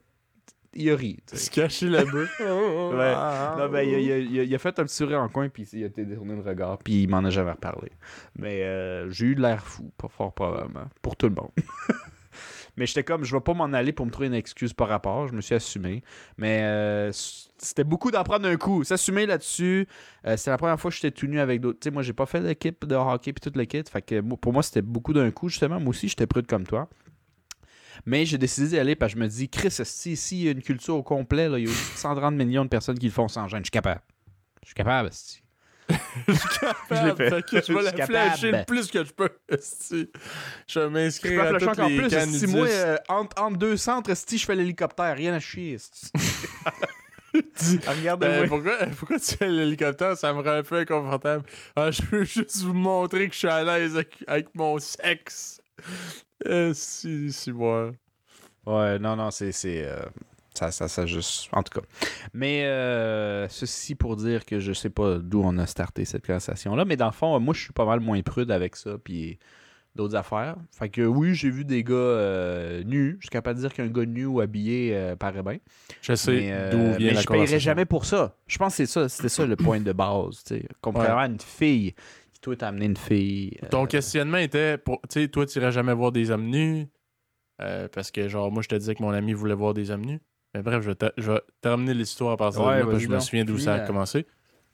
il a ri. Se cacher la bouche. Ouais. Non, ben, il, a, il il fait un petit sourire en coin, puis il a détourné le regard, puis il m'en a jamais reparlé. Mais euh, j'ai eu de l'air fou, pas fort probablement, pour tout le monde. Mais j'étais comme, je vais pas m'en aller pour me trouver une excuse par rapport, je me suis assumé. Mais euh, c'était beaucoup d'en prendre un coup. S'assumer là-dessus, euh, c'est la première fois que j'étais tout nu avec d'autres. Tu sais, moi, j'ai pas fait d'équipe de hockey puis toute l'équipe. Fait que pour moi, c'était beaucoup d'un coup, justement. Moi aussi, j'étais prude comme toi. Mais j'ai décidé d'y aller parce que je me dis, Chris, si ici, il y a une culture au complet, là, il y a 130 millions de personnes qui le font sans gêne. Je suis capable. Je suis capable, esti. Je suis capable. Je fait. Que je vais Je la flasher le plus que je peux. Je vais Je m'inscrire à flasher toutes encore les plus. Si moi, euh, entre, entre deux centres, si je fais l'hélicoptère, rien à chier. esti. Regardez-moi. Ben, pourquoi, pourquoi tu fais l'hélicoptère? Ça me rend un peu inconfortable. Ah, je veux juste vous montrer que je suis à l'aise avec, avec mon sexe. Euh, si, si, moi. Ouais, non, non, c'est. c'est, euh, ça, ça, ça juste. En tout cas. Mais euh, ceci pour dire que je sais pas d'où on a starté cette conversation-là. Mais dans le fond, moi, je suis pas mal moins prude avec ça. Puis d'autres affaires. Fait que oui, j'ai vu des gars euh, nus. Je suis capable de dire qu'un gars nu ou habillé euh, paraît bien. Je sais mais euh, d'où vient mais la je paierais jamais pour ça. Je pense que c'est ça, c'était ça le point de base. tu sais. Contrairement à une fille, toi t'as amené une fille. euh, Ton questionnement était, pour- tu sais, toi, tu irais jamais voir des hommes nus. euh, parce que, genre, moi, je te disais que mon ami voulait voir des hommes nus. Mais bref, je vais, te- je vais terminer l'histoire à partir Ouais, parce que je me souviens d'où ça a euh, commencé.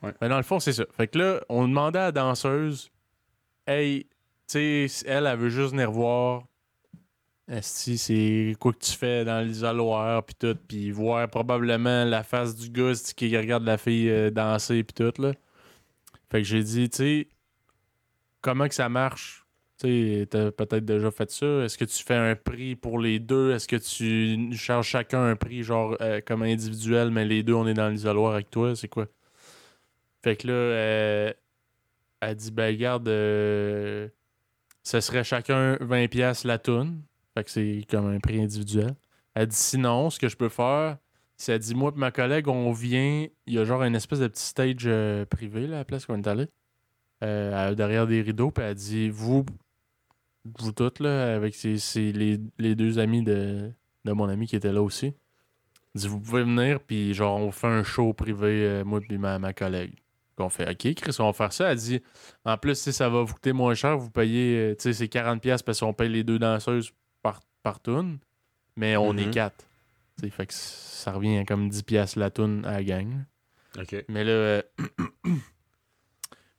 ouais. Mais dans le fond, c'est ça. Fait que là, on demandait à la danseuse, hey, tu sais, elle, elle veut juste venir voir. Esti, c'est quoi que tu fais dans l'isoloir, puis tout, puis voir probablement la face du gars qui regarde la fille danser, puis tout, là. Fait que j'ai dit, tu sais, comment ça marche? Tu t'as peut-être déjà fait ça. Est-ce que tu fais un prix pour les deux? Est-ce que tu charges chacun un prix, genre, euh, comme individuel, mais les deux, on est dans l'isoloir avec toi? C'est quoi? Fait que là, euh, elle dit, ben, regarde, euh, ce serait chacun 20$ la toune. Fait que c'est comme un prix individuel. Elle dit, sinon, ce que je peux faire, c'est elle dit, moi et ma collègue, on vient, il y a genre une espèce de petit stage euh, privé, là, à la place qu'on est allé, euh, derrière des rideaux, puis elle dit, vous, vous toutes, là, avec ses- ses- les, les deux amis de, de mon ami qui étaient là aussi, elle dit, vous pouvez venir, puis genre, on fait un show privé, euh, moi et ma, ma collègue. Puis on fait, OK, Chris, on va faire ça. Elle dit, en plus, si ça va vous coûter moins cher, vous payez, euh, tu sais, c'est 40$ parce qu'on paye les deux danseuses par, par tune, mais on est Mhm. quatre. Fait que ça revient à comme 10$ la tune à la gang. Ok. Mais là, euh,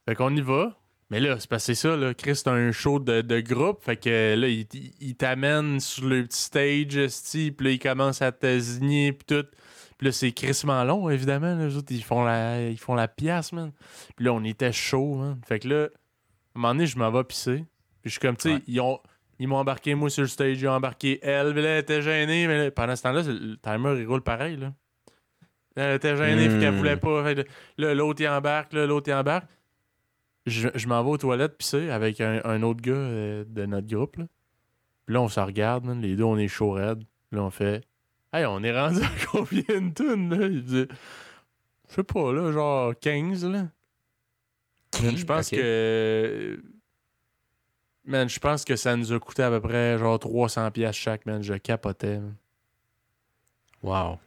fait qu'on y va. Mais là, c'est passé ça, là. Chris, c'est un show de, de groupe. Fait que là, il, il- il t'amène sur le petit stage, puis là, il commence à te zigner, puis tout. Puis là, c'est crissement long, évidemment. Là, les autres, ils font la, ils font la pièce, man. Puis là, on était chaud, man. Fait que là, à un moment donné, je m'en vais pisser. Puis je suis comme, tu sais, Ouais. ils ont. Ils m'ont embarqué, moi, sur le stage. Ils ont embarqué elle. Puis là, elle était gênée. Mais là, pendant ce temps-là, le timer, il roule pareil, là. Elle était gênée, fait qu'elle Hmm. voulait pas. Fait là, l'autre, il embarque. Là, l'autre, il embarque. Je, je m'en vais aux toilettes pisser avec un, un autre gars euh, de notre groupe, là. Puis là, on se regarde, man. Les deux, on est chaud raide. Puis là, on fait... Hey, on est rendu à combien de tonnes, là? Il dit... Je sais pas, là, genre 15, là. Man, je pense que... Man, je pense que ça nous a coûté à peu près genre 300 pièces chaque, man. Je capotais, man. Wow.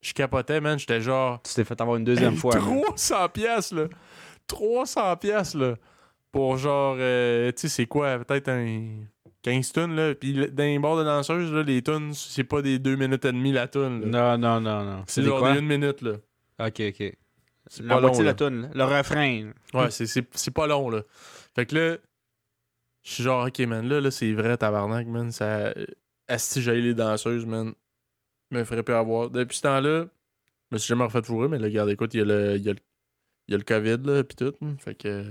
Je capotais, man. J'étais genre... Tu t'es fait avoir une deuxième fois. man. 300 pièces là. 300 pièces là. pour genre, euh, tu sais, c'est quoi, peut-être un 15 tonnes, là. Puis le- dans les bars de danseuses, là, les tonnes, c'est pas des 2 minutes et demie la tonne. Non, non, non, non. C'est genre des 1 minute, là. Ok, ok. C'est La pas long, la toune, là. le refrain. Ouais, c'est- pas long, là. Fait que là, je suis genre, ok, man, là, là c'est vrai, tabarnak, man. Ça. Asti, j'aille les danseuses, man. Me ferait plus avoir. Depuis ce temps-là, je me suis jamais refait fourrer, mais là, regarde, écoute, il y a le, il y a le, il y a le COVID, là, pis tout. hein. Fait que.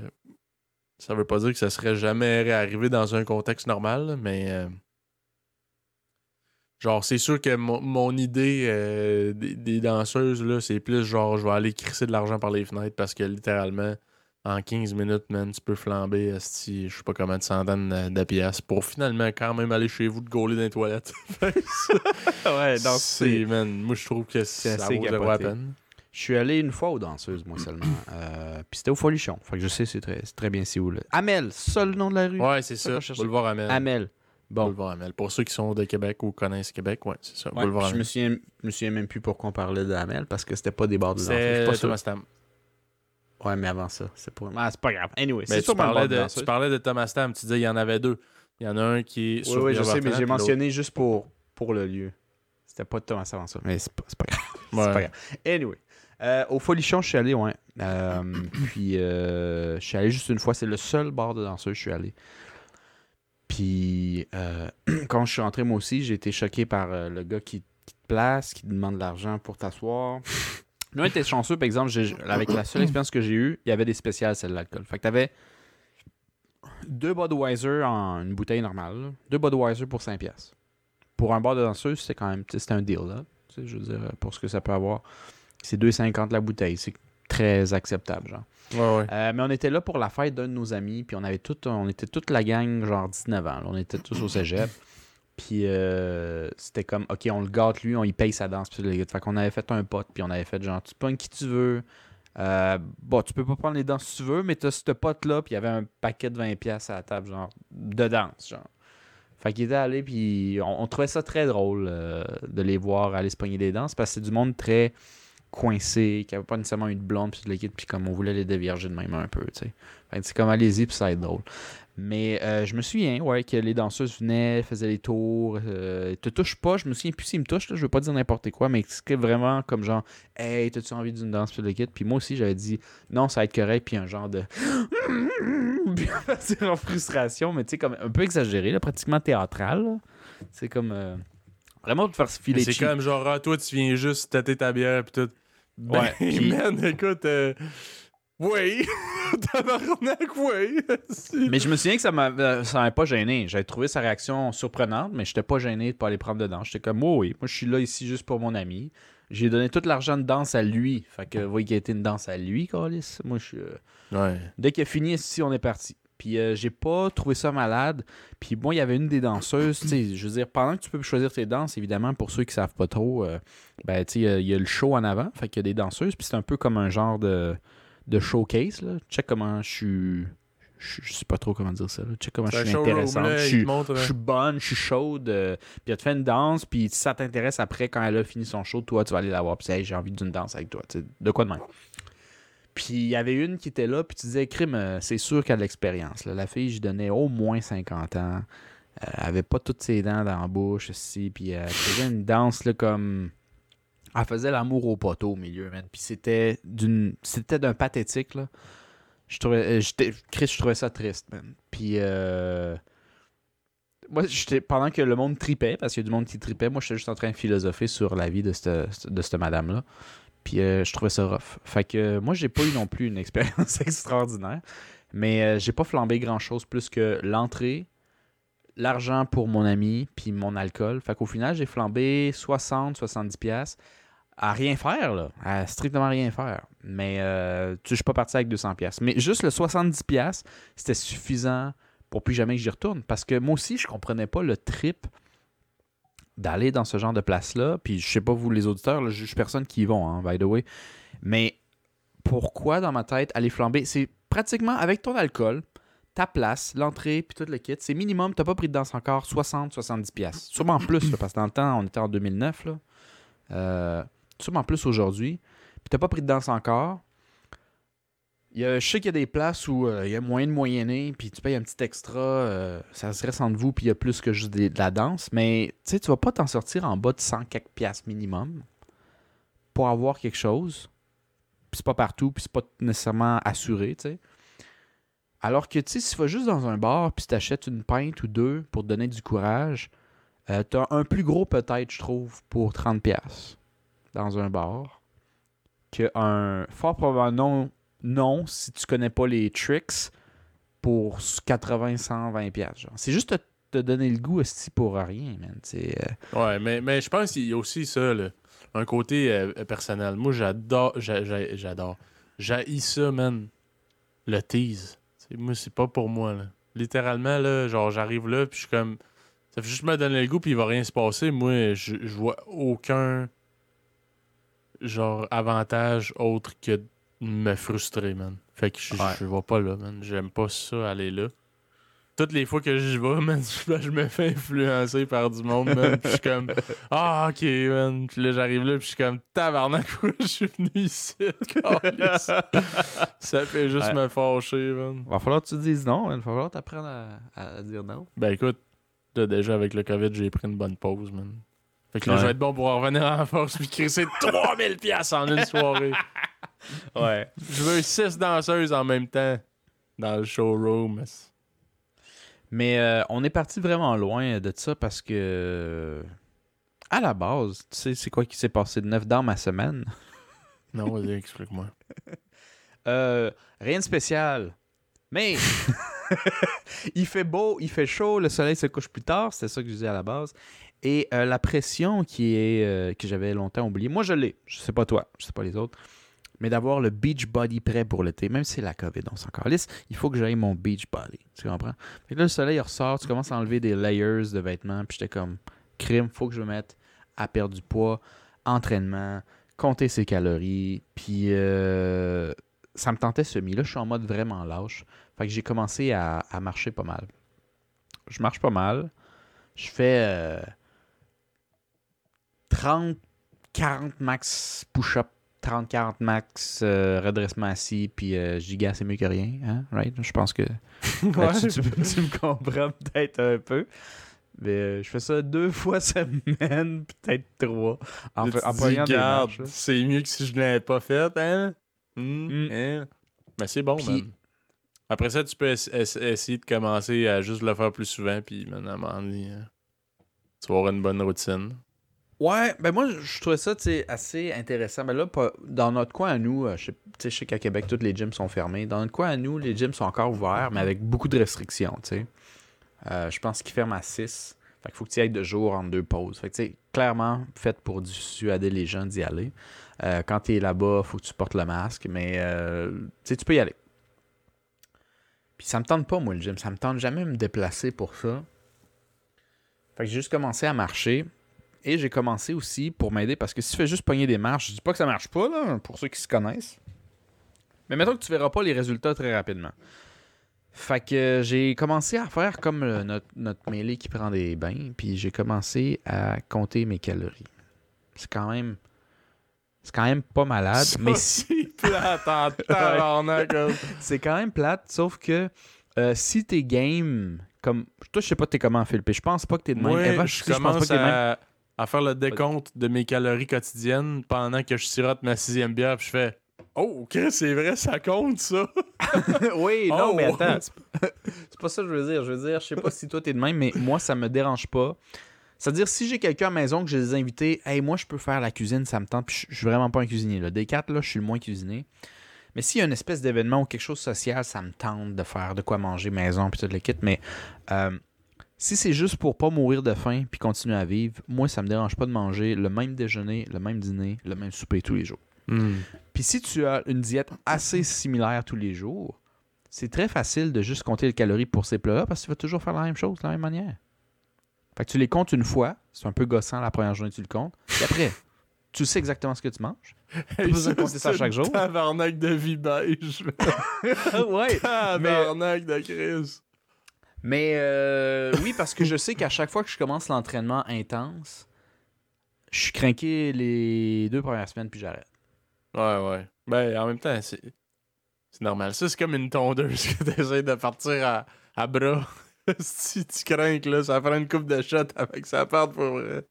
Ça veut pas dire que ça serait jamais réarrivé dans un contexte normal, là, mais. euh, Genre, c'est sûr que mon, mon idée euh, des, des danseuses, là, c'est plus genre, je vais aller crisser de l'argent par les fenêtres parce que littéralement, en 15 minutes, man, tu peux flamber, esti, je sais pas comment de centaines de, de piastres pour finalement quand même aller chez vous te gauler dans les toilettes. Ouais, donc c'est, man, moi je trouve que c'est ça assez vaut zéro la peine. Je suis allé une fois aux danseuses, moi seulement. Euh, Puis c'était au Folichon. Fait que je sais, c'est très, c'est très bien c'est où. Là. Amel, seul nom de la rue. Ouais, c'est ça. Boulevard Amel. Amel. Bon. Boulevard Amel. Pour ceux qui sont de Québec ou connaissent Québec, ouais, c'est ça. Ouais, Boulevard je me Amel. souviens, je me souviens même plus pourquoi on parlait d'Amel parce que c'était pas des bars de danseuses. C'est pas. Thomas Tam. Ouais, mais avant ça, c'est pas. Ah, c'est pas grave. Anyway, Mais c'est tu parlais, de de, tu parlais de Thomas Tam. Tu disais il y en avait deux. Il y en a un qui est Oui, sur oui, je sais, mais j'ai mentionné juste pour, pour le lieu. C'était pas Thomas avant ça. Mais c'est pas, c'est pas grave. C'est pas grave. Anyway. Euh, au Folichon, je suis allé, ouais. Euh, puis, euh, je suis allé juste une fois. C'est le seul bar de danseuse que je suis allé. Puis, quand je suis rentré, moi aussi, j'ai été choqué par le gars qui, te place, qui te demande de l'argent pour t'asseoir. Nous, on était chanceux, par exemple, avec la seule expérience que j'ai eue, il y avait des spéciales, celle de l'alcool. Fait que t'avais deux Budweiser en une bouteille normale. là. Deux Budweiser pour 5$. piastres. Pour un bar de danseuse, c'est quand même c'est un deal, là. Je veux dire, pour ce que ça peut avoir. C'est 2,50 la bouteille. C'est très acceptable, genre. Ouais, ouais. Euh, mais on était là pour la fête d'un de nos amis, puis on avait tout, on était toute la gang, genre 19 ans. là. On était tous au cégep. Puis euh, c'était comme, OK, on le gâte lui, on y paye sa danse. Puis le- fait qu'on avait fait un pote, puis on avait fait genre, tu pognes qui tu veux. Euh, bon, tu peux pas prendre les danses si tu veux, mais t'as ce pote-là, puis il y avait un paquet de 20$ piastres à la table, genre, de danse, genre. Fait qu'il était allé, puis on, on trouvait ça très drôle de les voir aller se pogner des danses, parce que c'est du monde très coincé, qui avait pas nécessairement eu de blonde, puis de l'équipe, puis comme on voulait les dévierger de même un peu, tu sais. Fait c'est comme allez-y, puis ça va être drôle. Mais euh, je me souviens, ouais, que les danseuses venaient, faisaient les tours, euh, te touchent pas, je me souviens plus s'ils me touchent, là, je veux pas dire n'importe quoi, mais c'était vraiment comme genre, hey, t'as-tu envie d'une danse, puis le kit? Puis moi aussi, j'avais dit, non, ça va être correct, puis un genre de. puis en frustration, mais tu sais, comme un peu exagéré, là, pratiquement théâtral. C'est comme. euh, vraiment de faire se filer C'est comme genre, ah, toi, tu viens juste tâter ta bière pis tout. Ben, Ouais, man, écoute, euh, oui, tabarnak, oui. Si. Mais je me souviens que ça m'a- m'avait pas gêné. J'avais trouvé sa réaction surprenante, mais j'étais pas gêné de pas aller prendre de danse. J'étais comme, oh oui, moi je suis là ici juste pour mon ami. J'ai donné tout l'argent de danse à lui. Fait que, vous voyez qu'il a été une danse à lui, Carlis. Moi, je suis. euh, Ouais. Dès qu'il a fini ici, on est parti. Puis euh, j'ai pas trouvé ça malade. Puis moi, il y avait une des danseuses, tu sais, je veux dire, pendant que tu peux choisir tes danses, évidemment, pour ceux qui savent pas trop, euh, ben, tu sais, il y a- il y, a le show en avant, fait qu'il y a des danseuses, puis c'est un peu comme un genre de, de showcase, là. Check comment je suis... Je je sais pas trop comment dire ça, là. Check comment je suis intéressante. là, Je suis, te montre, je suis bonne, je suis chaude, euh, puis elle te fait une danse, puis si ça t'intéresse après, quand elle a fini son show, toi, tu vas aller la voir, puis Hey, j'ai envie d'une danse avec toi, de quoi de même. Puis il y avait une qui était là, puis tu disais, crime, euh, c'est sûr qu'elle a de l'expérience. La fille, je donnais au moins 50 ans. Euh, elle avait pas toutes ses dents dans la bouche, ici, puis euh, elle faisait une danse, là, comme. Elle faisait l'amour au poteau au milieu, man. Puis c'était d'un pathétique, là. Je trouvais. Chris, je trouvais ça triste, man. Puis. Moi, j'étais. Pendant que le monde tripait, parce qu'il y a du monde qui tripait, moi, j'étais juste en train de philosopher sur la vie de cette, de cette madame-là. Puis euh, je trouvais ça rough. Fait que euh, moi, j'ai pas eu non plus une expérience extraordinaire. Mais euh, j'ai pas flambé grand-chose plus que l'entrée, l'argent pour mon ami, puis mon alcool. Fait qu'au final, j'ai flambé 60, 70 pièces à rien faire, là. À strictement rien faire. Mais euh, tu je suis pas parti avec 200 pièces. Mais juste le 70 pièces, c'était suffisant pour plus jamais que j'y retourne. Parce que moi aussi, je comprenais pas le trip d'aller dans ce genre de place-là. Puis je sais pas vous les auditeurs, là, je juge personne qui y vont, hein, by the way. Mais pourquoi dans ma tête aller flamber? C'est pratiquement avec ton alcool, ta place, l'entrée, puis tout le kit. C'est minimum, t'as pas pris de danse encore 60-70 pièces. Sûrement plus, parce que dans le temps, on était en 2009. Là. Euh, sûrement plus aujourd'hui. Puis t'as pas pris de danse encore. Il y a, je sais qu'il y a des places où euh, il y a moyen de moyenner, puis tu payes un petit extra, euh, ça se reste entre vous, puis il y a plus que juste de la danse. Mais tu sais, tu vas pas t'en sortir en bas de 100 quelques piastres minimum pour avoir quelque chose. Puis c'est pas partout, puis c'est pas nécessairement assuré, tu sais. Alors que, tu sais, si tu vas juste dans un bar, puis tu t'achètes une pinte ou deux pour te donner du courage, euh, t'as un plus gros peut-être, je trouve, pour 30$ piastres dans un bar qu'un fort probablement non si tu connais pas les tricks pour 80, 120$. piastres, genre. C'est juste te, donner le goût aussi pour rien, man. Euh, Ouais, mais, je pense qu'il y a aussi ça, un côté euh, personnel. Moi, j'adore, j'a- j'a- j'adore. J'haïs ça, man. Le tease. Moi, c'est pas pour moi. Littéralement, là, genre, j'arrive là, puis je suis comme. Ça fait juste me donner le goût, puis il va rien se passer. Moi, je, je vois aucun. Genre, avantage autre que me frustrer, man. Fait que je, Ouais. je vais pas là, man. J'aime pas ça, aller là. Toutes les fois que j'y vais, man, je me fais influencer par du monde, man. Puis je suis comme, ah, ok, man. Puis là, j'arrive là, puis je suis comme, tabarnak, je suis venu ici? ça fait juste Ouais. me fâcher, man. va falloir que tu dises non, man. va falloir t'apprendre à, à dire non. Ben écoute, là, déjà avec le COVID, j'ai pris une bonne pause, man. Fait que là, Ouais. je vais être bon pour en revenir en force puis crisser 3000 pièces en une soirée. Ouais. Je veux 6 danseuses en même temps dans le showroom. Mais euh, on est parti vraiment loin de ça parce que. À la base, tu sais, c'est quoi qui s'est passé de neuf dans ma semaine? Non, vas-y, explique-moi. Euh, rien de spécial. Mais il fait beau, il fait chaud, le soleil se couche plus tard, c'était ça que je disais à la base. Et euh, la pression qui est euh, que j'avais longtemps oubliée, moi je l'ai, je sais pas toi, je sais pas les autres, mais d'avoir le beach body prêt pour l'été, même si c'est la COVID, on s'en calisse, il faut que j'aille mon beach body, tu comprends? Fait que là, le soleil il ressort, tu commences à enlever des layers de vêtements, puis j'étais comme, crime, faut que je me mette à perdre du poids, entraînement, compter ses calories, puis euh, ça me tentait semi. Là, je suis en mode vraiment lâche. Fait que j'ai commencé à, marcher pas mal. Je marche pas mal. Je fais euh, 30, 40 max push-up, 30, 40 max euh, redressement assis, puis euh, giga, c'est mieux que rien. Hein? Right? Je pense que tu, tu me comprends peut-être un peu. Mais euh, je fais ça deux fois semaine, peut-être trois. En, en prenant c'est mieux que si je ne l'avais pas fait, hein? Hmm, Mm. hein? Mais c'est bon, Puis- man. Après ça, tu peux ess- ess- essayer de commencer à juste le faire plus souvent, puis euh, tu vas avoir une bonne routine. Ouais, ben moi, je trouvais ça assez intéressant. Mais là, pas- dans notre coin à nous, euh, je sais, tu sais, qu'à Québec, tous les gyms sont fermés. Dans notre coin à nous, les gyms sont encore ouverts, mais avec beaucoup de restrictions. Euh, je pense qu'ils ferment à 6. Fait qu'il faut que tu y ailles deux jours en deux pauses. Fait que, clairement, fait pour dissuader les gens d'y aller. Euh, quand tu es là-bas, faut que tu portes le masque, mais euh, tu peux y aller. Puis ça me tente pas, moi, le gym. Ça me tente jamais de me déplacer pour ça. Fait que j'ai juste commencé à marcher. Et j'ai commencé aussi pour m'aider parce que si tu fais juste pogner des marches, je dis pas que ça marche pas, là, pour ceux qui se connaissent. Mais mettons que tu verras pas les résultats très rapidement. Fait que j'ai commencé à faire comme euh, notre, notre mêlée qui prend des bains, puis j'ai commencé à compter mes calories. C'est quand même. C'est quand même pas malade, Ça, mais c'est plate en tabarnak, comme. c'est quand même plate, sauf que euh, si t'es game, comme. Toi, je sais pas t'es comment, Philippe. Je pense pas que t'es de même. Moi, Eva, je pense pas que t'es de même. à, à faire le décompte de mes calories quotidiennes pendant que je sirote ma sixième bière, puis je fais Oh, Chris, c'est vrai, ça compte, ça! oui, non, Oh! mais attends. C'est pas- ça que je veux dire. Je veux dire, je sais pas si toi t'es de même, mais moi, ça me dérange pas. C'est-à-dire, si j'ai quelqu'un à la maison que j'ai des invités, hey, moi, je peux faire la cuisine, ça me tente, puis je suis vraiment pas un cuisinier. Là. Des quatre, là, je suis le moins cuisiné. Mais s'il y a une espèce d'événement ou quelque chose de social, ça me tente de faire de quoi manger maison, puis tout le kit. Mais euh, si c'est juste pour pas mourir de faim puis continuer à vivre, moi, ça me dérange pas de manger le même déjeuner, le même dîner, le même souper tous les jours. Hmm. Puis si tu as une diète assez similaire tous les jours, c'est très facile de juste compter les calories pour ces plats-là parce que tu vas toujours faire la même chose de la même manière. Fait que tu les comptes une fois, c'est un peu gossant la première journée tu le comptes, et après, tu sais exactement ce que tu manges. Hey, besoin de compter ça chaque jour. Tabarnak de vie beige. ouais. tabarnak de Chris. Mais euh, oui, parce que je sais qu'à chaque fois que je commence l'entraînement intense, je suis craqué les deux premières semaines puis j'arrête. Ouais, ouais. Ben, en même temps, c'est. C'est normal. Ça, c'est comme une tondeuse que t'essaies de partir à, à bras. si tu crains là, ça prend une coupe de shot avec ça parte pour vrai.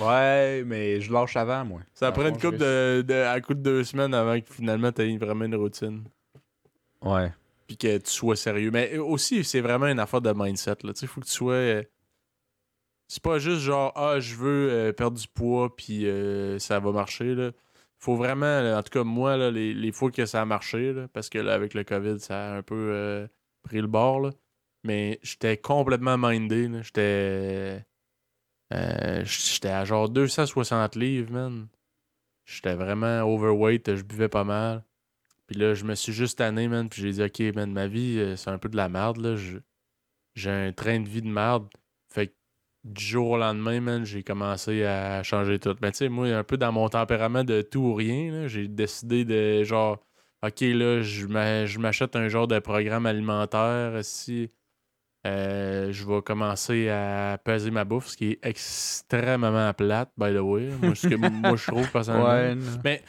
Ouais, mais je lâche avant, moi. Ça prend une coupe de, de, à coup de deux semaines avant que finalement t'aies vraiment une routine. Ouais. Que tu sois sérieux. Mais aussi, c'est vraiment une affaire de mindset. Sais, faut que tu sois. euh, C'est pas juste genre, ah, je veux euh, perdre du poids, puis euh, ça va marcher. Là. Faut vraiment, en tout cas, moi, là, les, les fois que ça a marché, là, parce que là, avec le COVID, ça a un peu euh, pris le bord. Là. Mais j'étais complètement mindé. J'étais. euh, j'étais à genre 260 livres, man. J'étais vraiment overweight, je buvais pas mal. Puis là, je me suis juste tanné, man. Puis j'ai dit, OK, man, ma vie, euh, c'est un peu de la merde, là. J'ai un train de vie de merde. Fait que du jour au lendemain, man, j'ai commencé à changer tout. Mais tu sais, moi, un peu dans mon tempérament de tout ou rien, j'ai décidé de genre, OK, là, je m'a- je m'achète un genre de programme alimentaire. Si euh, je vais commencer à peser ma bouffe, ce qui est extrêmement plate, by the way. Moi, ce que moi, je trouve personnellement. Ouais. Mais,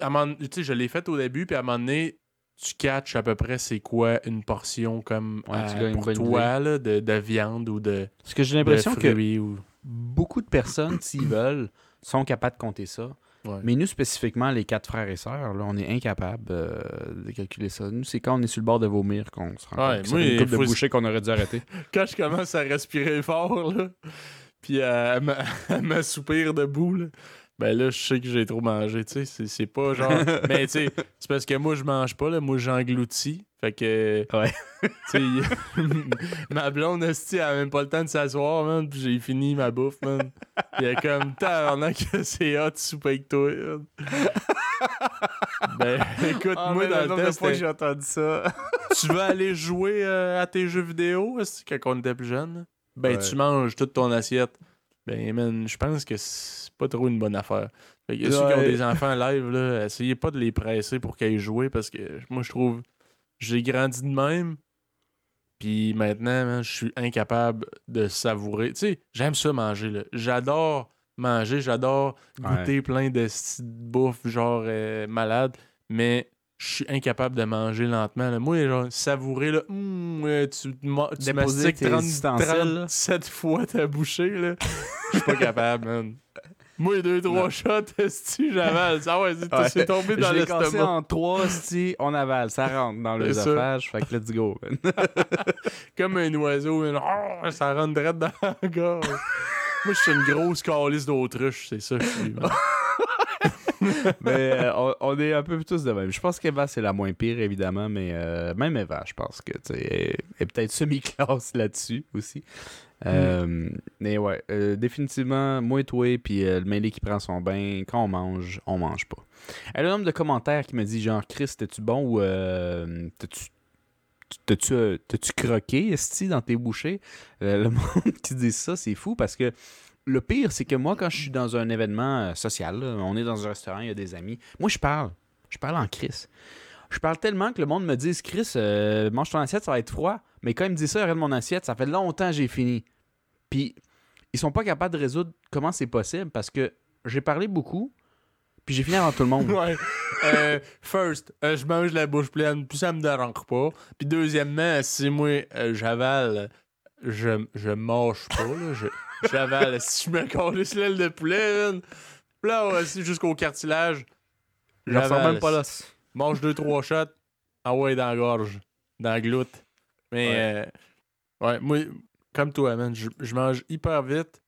à un moment- je l'ai fait au début, puis à un moment donné, tu catches à peu près c'est quoi une portion comme Ouais, euh, pour toi là, de, de viande ou de, Parce que j'ai l'impression que ou... beaucoup de personnes, s'ils veulent, sont capables de compter ça. Ouais. Mais nous, spécifiquement, les quatre frères et sœurs, là, on est incapables euh, de calculer ça. Nous, c'est quand on est sur le bord de vomir qu'on se rend compte fait une il couple de bouchées qu'on aurait dû arrêter. Quand je commence à respirer fort, là, puis à, à à m'assoupir debout, là, ben là, je sais que j'ai trop mangé, tu sais. C'est, pas genre... Mais tu sais, c'est parce que moi, je mange pas, là. Moi, j'engloutis. Fait que... Ouais. Tu sais, ma blonde, elle a même pas le temps de s'asseoir, man. Puis j'ai fini ma bouffe, man. Puis elle est comme, tabarnak, que c'est hot souper avec toi, man. Ben, écoute, Ah, moi, dans le c'était- j'ai entendu ça. tu veux aller jouer euh, à tes jeux vidéo quand on était plus jeune? Ben, Ouais. tu manges toute ton assiette. Ben, man, je pense que c'est pas trop une bonne affaire. Fait que ceux qui ont des enfants live, là, essayez pas de les presser pour qu'ils aillent jouer parce que moi, je trouve j'ai grandi de même. Puis maintenant, je suis incapable de savourer. Tu sais, j'aime ça manger. J'adore manger, j'adore goûter plein de bouffe, genre euh, malade. Mais je suis incapable de manger lentement. là. Moi, genre, savourer, là, hum, euh, tu, tu mastiques tes 30, ustensiles, là. 37 fois ta bouchée. Je suis pas capable, man. Moi, deux, trois Non. shots, esti, j'avale. Ça ouais, c'est Ouais. tombé dans Je l'ai l'estomac. en trois, si on avale, ça rentre dans l'œsophage, fait que let's go. man. Comme un oiseau. Oh, ça rentre direct dans la gorge. Moi, je suis une grosse calice d'autruche, c'est ça que je suis. mais euh, on, on est un peu tous de même. Je pense qu'Eva, c'est la moins pire, évidemment, mais euh, même Eva, je pense que tu est peut-être semi-classe là-dessus aussi. Euh, Mais ouais, euh, définitivement, moi et toi, puis euh, le mêlé qui prend son bain, quand on mange, on mange pas. Elle a un nombre de commentaires qui me dit genre, Chris, t'es-tu bon ou euh, t'as-tu croqué, esti, dans tes bouchées? Le monde qui dit ça, c'est fou parce que le pire, c'est que moi, quand je suis dans un événement social, on est dans un restaurant, il y a des amis, moi, je parle. Je parle en Chris. Je parle tellement que le monde me dise Chris, mange ton assiette, ça va être froid. Mais quand il me dit ça, regarde mon assiette, ça fait longtemps que j'ai fini. Puis, ils sont pas capables de résoudre comment c'est possible parce que j'ai parlé beaucoup, puis j'ai fini avant tout le monde. Ouais. Euh, first, euh, je mange la bouche pleine, puis ça me dérange pas. Puis deuxièmement, si moi, euh, j'avale, je, je mange pas, là. Je- J'avale. si je me calisse l'aile de poulet, là, aussi jusqu'au cartilage, j'avale. même pas là. Mange deux, trois shots, ah ouais, dans la gorge, dans la gloute. Mais, euh, ouais, moi, comme toi, man, je, je mange hyper vite.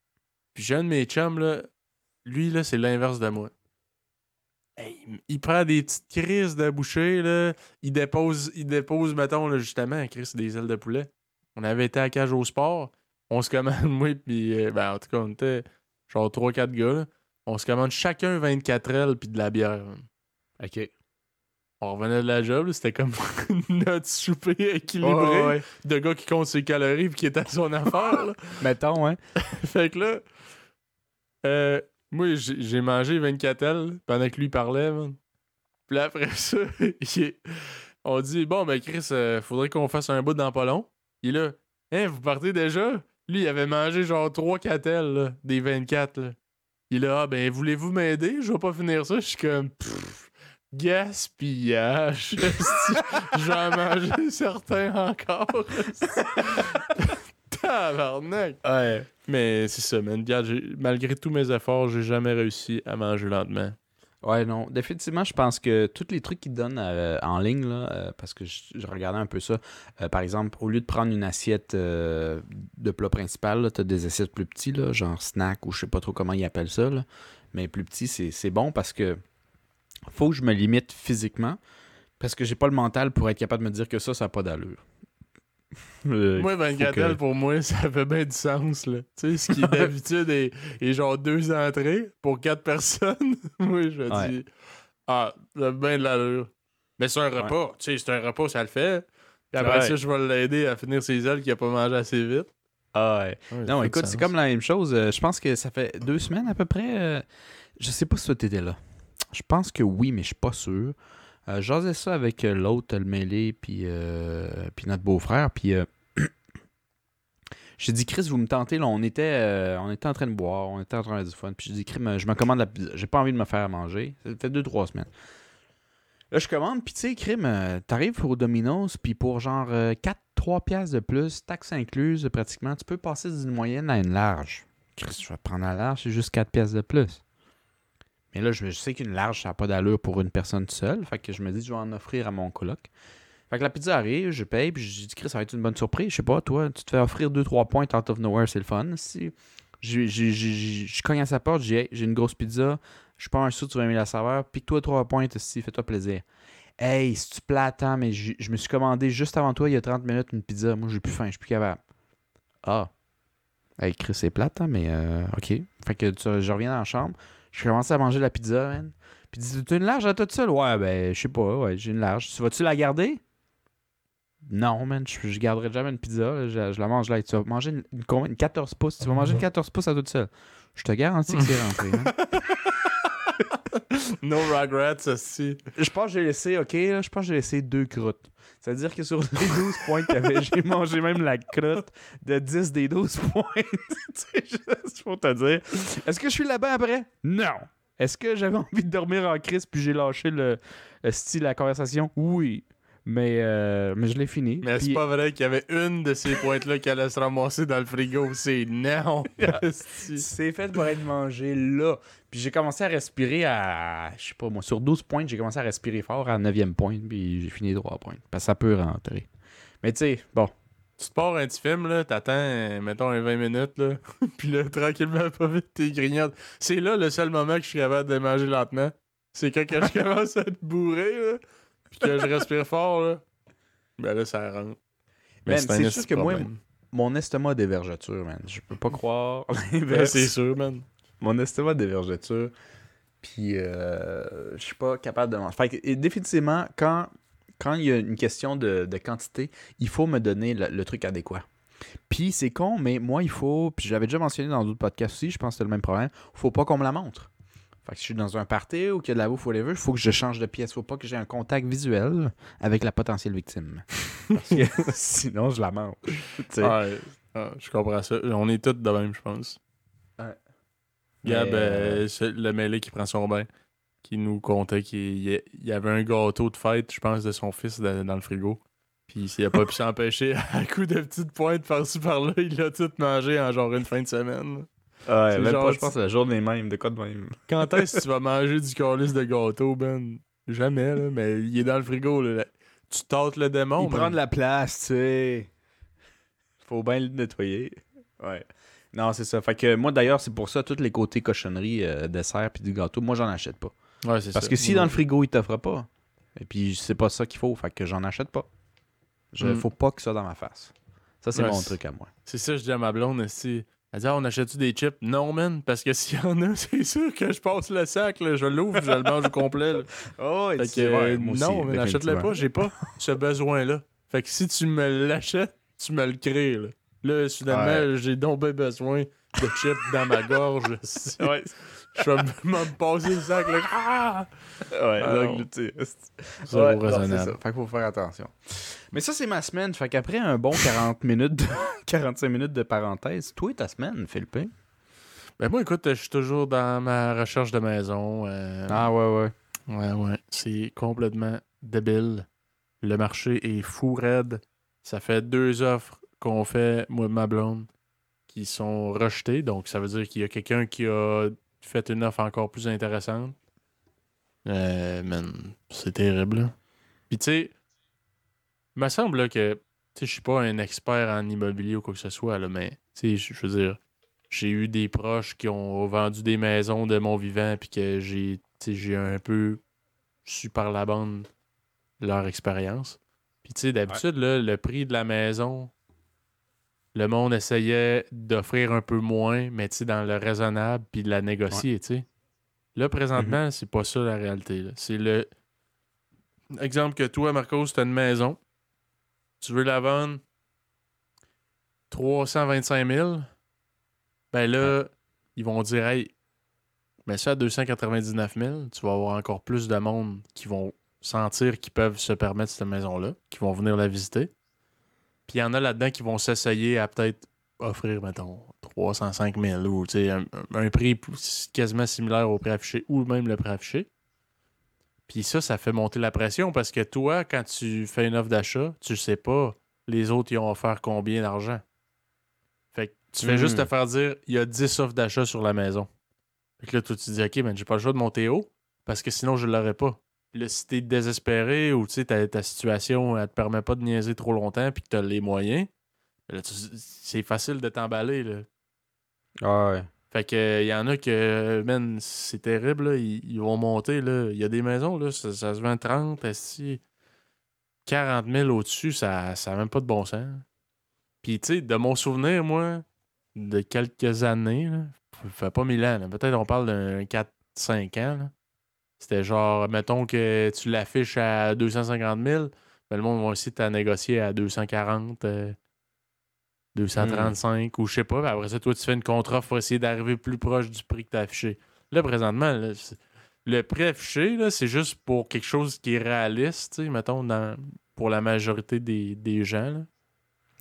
Puis j'ai un de mes chums, là, lui, là, c'est l'inverse de moi. Hey, il- prend des petites crises de bouchée, là. Il dépose, il dépose, mettons, là, justement, crise des ailes de poulet. On avait été à la cage au sport. On se commande, moi, puis, euh, ben, en tout cas, on était genre 3-4 gars, là. On se commande chacun 24 ailes, puis de la bière. man. Ok. On revenait de la job, c'était comme notre souper équilibré ouais. de gars qui compte ses calories puis qui est à son affaire. là. Mettons, hein. fait que là, euh, moi, j'ai mangé 24 ailes pendant que lui parlait. man. Puis là, après ça, est- on dit Bon, ben Chris, euh, faudrait qu'on fasse un bout dans pas long. Il est là, Hein, vous partez déjà? Lui, il avait mangé genre 3-4 ailes, là, des 24. Là. Il est là, ah, ben voulez-vous m'aider? Je vais pas finir ça. Je suis comme, Pff, gaspillage. J'en mangé certains encore. Tabarnak. Ouais. Mais c'est ça, man. Malgré tous mes efforts, j'ai jamais réussi à manger lentement. Ouais, non. Définitivement, je pense que tous les trucs qu'ils donnent euh, en ligne, là, euh, parce que je, je regardais un peu ça, euh, par exemple, au lieu de prendre une assiette euh, de plat principal, tu as des assiettes plus petits, là, genre snack ou je sais pas trop comment ils appellent ça, là, mais plus petit, c'est c'est bon parce que faut que je me limite physiquement parce que j'ai pas le mental pour être capable de me dire que ça, ça n'a pas d'allure. Euh, moi, Van Gattel, que- pour moi, ça fait bien du sens, là. Tu sais, ce qui d'habitude est, est genre deux entrées pour quatre personnes. moi, je me Ouais. dis, ah, ça a bien de l'allure. Mais c'est un repas. Tu sais, c'est un repas, ça le fait. Puis après ça, je vais l'aider à finir ses ailes qu'il a pas mangé assez vite. Ah ouais. Ouais, Non, écoute, c'est comme la même chose. Euh, je pense que ça fait deux semaines à peu près. euh, je sais pas si toi t'étais là. Je pense que oui, mais je suis pas sûr. Euh, J'osais ça avec euh, l'autre, le mêlé, puis, euh, puis notre beau-frère. Puis euh, j'ai dit, Chris, vous me tentez. Là, on, était, euh, on était en train de boire, on était en train de faire du fun. Puis j'ai dit, Chris, je me commande la pizza. J'ai pas envie de me faire manger. Ça fait deux, trois semaines. Là, je commande, puis tu sais, crime, euh, t'arrives au Domino's, puis pour genre 4, 3 piastres de plus, taxes incluses pratiquement, tu peux passer d'une moyenne à une large. Chris, je vais prendre la large, c'est juste 4 piastres de plus. Mais là, je, sais qu'une large, ça n'a pas d'allure pour une personne seule, fait que je me dis, je vais en offrir à mon coloc. Fait que la pizza arrive, je paye, puis je dis, Chris, ça va être une bonne surprise. Je sais pas, toi, tu te fais offrir 2-3 points out of nowhere, c'est le fun. Si j'ai- j'ai- j'ai- je cogne à sa porte, dis, Hey, j'ai une grosse pizza, je suis pas un sou, tu vas aimer la saveur, pique-toi 3 points, si, fais-toi plaisir. Hey, si tu plates, hein, mais je, me suis commandé juste avant toi, il y a 30 minutes, une pizza. Moi, j'ai plus faim, je suis plus capable. Ah. Hey, Chris, c'est plate, hein, mais euh, OK. Fait que je reviens dans la chambre, je commence à manger la pizza, man. Puis dis, tu as une large à toute seule? Ouais, ben, je sais pas, ouais, j'ai une large. Tu vas-tu la garder? Non, man, je, je garderai jamais une pizza. Je, je la mange là. Tu vas manger une, une combien? Une 14 pouces? Tu vas manger une 14 pouces à toute seule. Je te garantis que c'est rentré. hein. No regrets, aussi. Je pense que j'ai laissé, ok, là, je pense que j'ai laissé deux croûtes. C'est-à-dire que sur les 12 points qu'il y avait, j'ai mangé même la croûte de 10 des 12 points. C'est juste pour te dire. Est-ce que je suis là-bas après? Non. Est-ce que j'avais envie de dormir en crise puis j'ai lâché le, le style, la conversation? Oui. Mais, euh, mais je l'ai fini. Mais c'est pas vrai qu'il y avait une de ces pointes-là qui allait se ramasser dans le frigo. C'est non. Esti. C'est fait pour être mangé là. Puis j'ai commencé à respirer à. Je sais pas moi, sur 12 points, j'ai commencé à respirer fort à 9e point. Puis j'ai fini 3 points. Parce que ça peut rentrer. Mais tu sais, bon. tu te pars un petit film, là, t'attends, mettons, un 20 minutes, là. Puis là, tranquillement, pas vite, t'es grignotes. C'est là le seul moment que je suis capable de manger lentement. C'est quand que je commence à être bourré, là. Puis que je respire fort, là. Ben là, ça rentre. Un c'est juste que moi. Mon estomac a des vergetures, man. Je peux pas croire Ouais, l'inverse. c'est sûr, man. Mon estomac a des vergetures. Puis euh, je suis pas capable de manger. Fait que, et définitivement, quand quand il y a une question de, de quantité, il faut me donner le, le truc adéquat. Puis c'est con, mais moi, il faut, puis je l'avais déjà mentionné dans d'autres podcasts aussi, je pense que c'est le même problème, faut pas qu'on me la montre. Fait que si je suis dans un party ou qu'il y a de la bouffe, whatever, il faut que je change de pièce. faut pas que j'ai un contact visuel avec la potentielle victime. Parce que sinon, je la mange. Ouais. Ah, je comprends ça. On est tous de même, je pense. Ouais. Gab, euh, euh, le mêlé qui prend son bain, qui nous contait qu'il y avait un gâteau de fête, je pense, de son fils dans, le frigo. Puis s'il a pas pu s'empêcher, à coup de petites pointes par-ci par-là, il l'a tout mangé en genre une fin de semaine. Ouais, C'est même genre- pas, je pense, la journée même, de quoi de même. Quand est-ce que tu vas manger du calice de gâteau, Ben? Jamais, là, mais il est dans le frigo, là. Tu tâtes le démon, Il prend de la place, tu sais. Faut bien le nettoyer. Ouais. Non, c'est ça. Fait que moi, d'ailleurs, c'est pour ça, tous les côtés cochonneries, euh, dessert puis du gâteau, moi, j'en achète pas. Ouais, c'est Parce ça. que si dans le frigo, il t'offre pas, et puis c'est pas ça qu'il faut, fait que j'en achète pas. Je, Mm. Faut pas que ça dans ma face. Ça, c'est Ouais, mon truc à moi. C'est ça, je dis à ma blonde, aussi. Elle dit, ah, on achète-tu des chips? Non, man, parce que s'il y en a, c'est sûr que je passe le sac, là, je l'ouvre, je le mange au complet. là. Oh, Fait que, euh, non, mais n'achète-le pas, j'ai pas ce besoin-là. Fait que si tu me l'achètes, tu me le crées, là. Là, soudainement, Ouais. j'ai donc bien besoin de chips dans ma gorge. Ouais, Je vais me- me passer le sac, là. Ah! ouais, Ah, là, non. tu sais, Ouais, raisonnable. ça. Fait qu'il faut faire attention. Mais ça, c'est ma semaine. Fait qu'après un bon 40 minutes, de- 45 minutes de parenthèse, toi et ta semaine, Philippe? Ben moi, écoute, je suis toujours dans ma recherche de maison. euh, Ah ouais, ouais. Ouais, ouais. C'est complètement débile. Le marché est fou raide. Ça fait deux offres qu'on fait, moi et ma blonde, qui sont rejetées. Donc, ça veut dire qu'il y a quelqu'un qui a fait une offre encore plus intéressante. Euh, man, c'est terrible. là. Puis, tu sais, il me semble là, que, tu sais, je suis pas un expert en immobilier ou quoi que ce soit, là, mais, tu sais, je veux dire, j'ai eu des proches qui ont vendu des maisons de mon vivant, puis que j'ai, tu sais, j'ai un peu su par la bande leur expérience. Puis, tu sais, d'habitude, là, le prix de la maison, le monde essayait d'offrir un peu moins, mais tu sais, dans le raisonnable, puis de la négocier, tu sais. Là, présentement, c'est pas ça la réalité. C'est le. Exemple que toi, Marcos, tu as une maison. Tu veux la vendre 325 000. Ben là, ils vont dire, hey, mais ça à 299 000, tu vas avoir encore plus de monde qui vont sentir qu'ils peuvent se permettre cette maison-là, qui vont venir la visiter. Puis il y en a là-dedans qui vont s'essayer à peut-être offrir, mettons, 305 000 ou un, un prix quasiment similaire au prix affiché ou même le prix affiché. Puis ça, ça fait monter la pression parce que toi, quand tu fais une offre d'achat, tu sais pas les autres ils ont offert combien d'argent. Fait que tu fais Hmm. juste te faire dire il y a 10 offres d'achat sur la maison. Fait que là, toi, tu te dis OK, mais j'ai pas le choix de monter haut parce que sinon je l'aurais pas. Là, si t'es désespéré ou tu sais, ta, ta situation elle te permet pas de niaiser trop longtemps puis que t'as les moyens, c'est facile de t'emballer. Là. Ah ouais. Fait que y en a que, man, c'est terrible, là. Ils, ils vont monter. Il y a des maisons, là, ça, ça se vend 30, esti. 40 000 au-dessus, ça n'a même pas de bon sens. Puis, tu sais, de mon souvenir, moi, de quelques années, là, fait pas mille ans. Peut-être on parle d'un 4-5 ans, là. C'était genre, mettons que tu l'affiches à 250 000, ben, le monde va aussi t'en négocier à 240, euh, 235 ou je sais pas. Puis après ça, toi, tu fais une contre-offre pour essayer d'arriver plus proche du prix que tu as affiché. Là, présentement, là, le prix affiché, c'est juste pour quelque chose qui est réaliste, mettons, dans- pour la majorité des, des gens.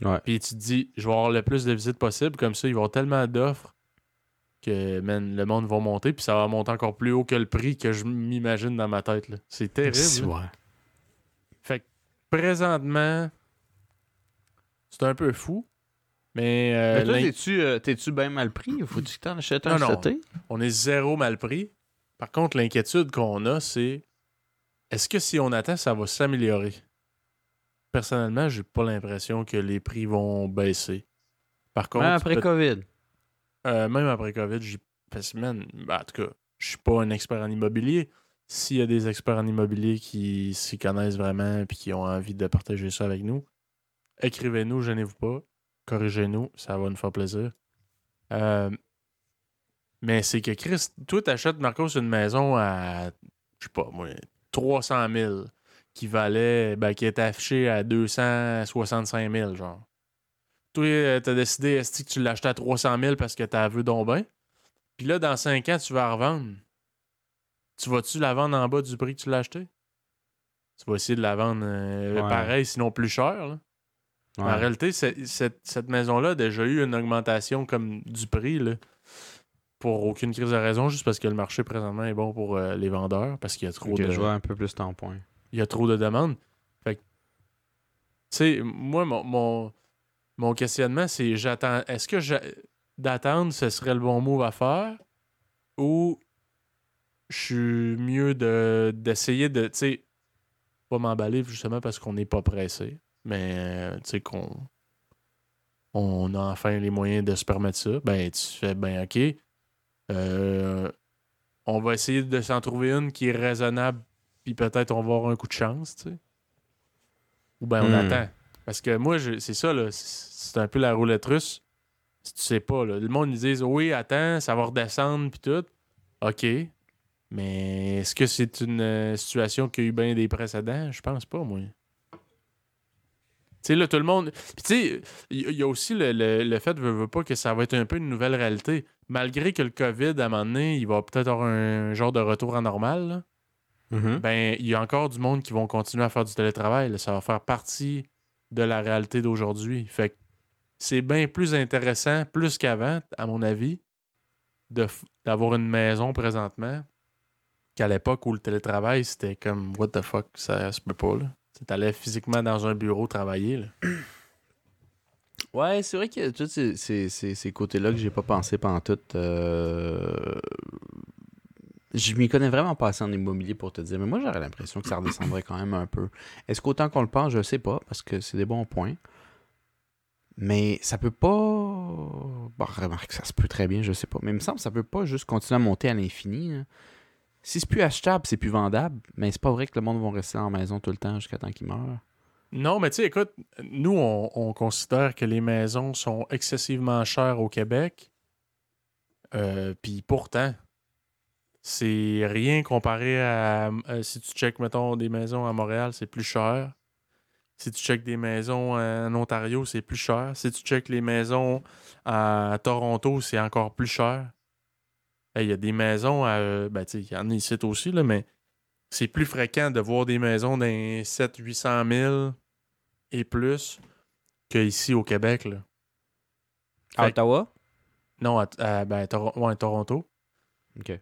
là. Ouais. Puis tu te dis, je vais avoir le plus de visites possible, comme ça, ils vont avoir tellement d'offres que man, le monde va monter, puis ça va monter encore plus haut que le prix que je m'imagine dans ma tête. là. C'est terrible. là. Fait que présentement, c'est un peu fou. Mais, euh, Mais toi, t'es-tu, euh, t'es-tu bien mal pris? Faut-tu que t'en achètes un Non, non. on est zéro mal pris. Par contre, l'inquiétude qu'on a, c'est est-ce que si on attend, ça va s'améliorer? Personnellement, j'ai pas l'impression que les prix vont baisser. Par contre, Même après peut- COVID. Euh, même après COVID, j'y parce que, ben, en tout cas, je suis pas un expert en immobilier. S'il y a des experts en immobilier qui s'y connaissent vraiment et qui ont envie de partager ça avec nous, écrivez-nous, gênez-vous pas. Corrigez-nous, ça va nous faire plaisir. Euh, mais c'est que Chris, toi, t'achètes Marcos une maison à, je sais pas, moi, 300 000 qui valait, ben, qui était affichée à 265 000, genre. Toi, euh, t'as décidé, est que tu l'achetais à 300 000 parce que t'as vu donc? Puis là, dans 5 ans, tu vas la revendre. Tu vas-tu la vendre en bas du prix que tu l'as acheté? Tu vas essayer de la vendre euh, Ouais. pareil, sinon plus cher. là. Ouais. En réalité, cette, cette maison-là a déjà eu une augmentation comme du prix, là, pour aucune crise de raison, juste parce que le marché présentement est bon pour euh, les vendeurs, parce qu'il y a trop de je vois un peu plus ton point. il y a trop de demandes. Fait que, tu sais, moi, mon, mon, mon questionnement, c'est j'attends. Est-ce que d'attendre, ce serait le bon move à faire? Ou je suis mieux de, d'essayer de, tu sais, pas m'emballer justement parce qu'on n'est pas pressé, mais, euh, tu sais, qu'on on a enfin les moyens de se permettre ça. Ben, tu fais, ben, OK. euh, on va essayer de s'en trouver une qui est raisonnable puis peut-être on va avoir un coup de chance, tu sais. Ou ben on Hmm. attend. Parce que moi, je- c'est ça, là. C'est un peu la roulette russe. Si tu sais pas, là. Le monde, ils disent oui, attends, ça va redescendre, puis tout. OK. Mais est-ce que c'est une euh, situation qui a eu bien des précédents? Je pense pas, moi. Tu sais, là, tout le monde. Puis, tu sais, il y, a aussi le, le- le fait, veux, veux pas, que ça va être un peu une nouvelle réalité. Malgré que le COVID, à un moment donné, il va peut-être avoir un genre de retour à normal, là Mhm. ben il y a encore du monde qui vont continuer à faire du télétravail. là. Ça va faire partie de la réalité d'aujourd'hui. Fait que c'est bien plus intéressant, plus qu'avant, à mon avis, d'avoir une maison présentement qu'à l'époque où le télétravail, c'était comme what the fuck, ça se peut pas là. Tu allais physiquement dans un bureau travailler là. Ouais, c'est vrai que tous ces, ces, ces, ces côtés-là que j'ai pas pensé pendant tout. euh, Je m'y connais vraiment pas assez en immobilier pour te dire, mais moi j'aurais l'impression que ça redescendrait quand même un peu. Est-ce qu'autant qu'on le pense, je sais pas, parce que c'est des bons points. Mais ça peut pas. Bon, remarque, ça se peut très bien, je sais pas. Mais il me semble que ça peut pas juste continuer à monter à l'infini. hein. Si c'est plus achetable, c'est plus vendable, mais c'est pas vrai que le monde va rester en maison tout le temps jusqu'à temps qu'il meure. Non, mais tu sais, écoute, nous, on, on considère que les maisons sont excessivement chères au Québec. Euh, Puis pourtant, c'est rien comparé à. euh, si tu checkes, mettons, des maisons à Montréal, c'est plus cher. Si tu checkes des maisons en Ontario, c'est plus cher. Si tu checkes les maisons à Toronto, c'est encore plus cher. Il y a des maisons à. Ben, tu sais, il y en a ici aussi, là, mais c'est plus fréquent de voir des maisons d'un 700-800 000 et plus qu'ici au Québec. Là. À Ottawa? Non, à, à- ben, ouais, Toronto. Ok.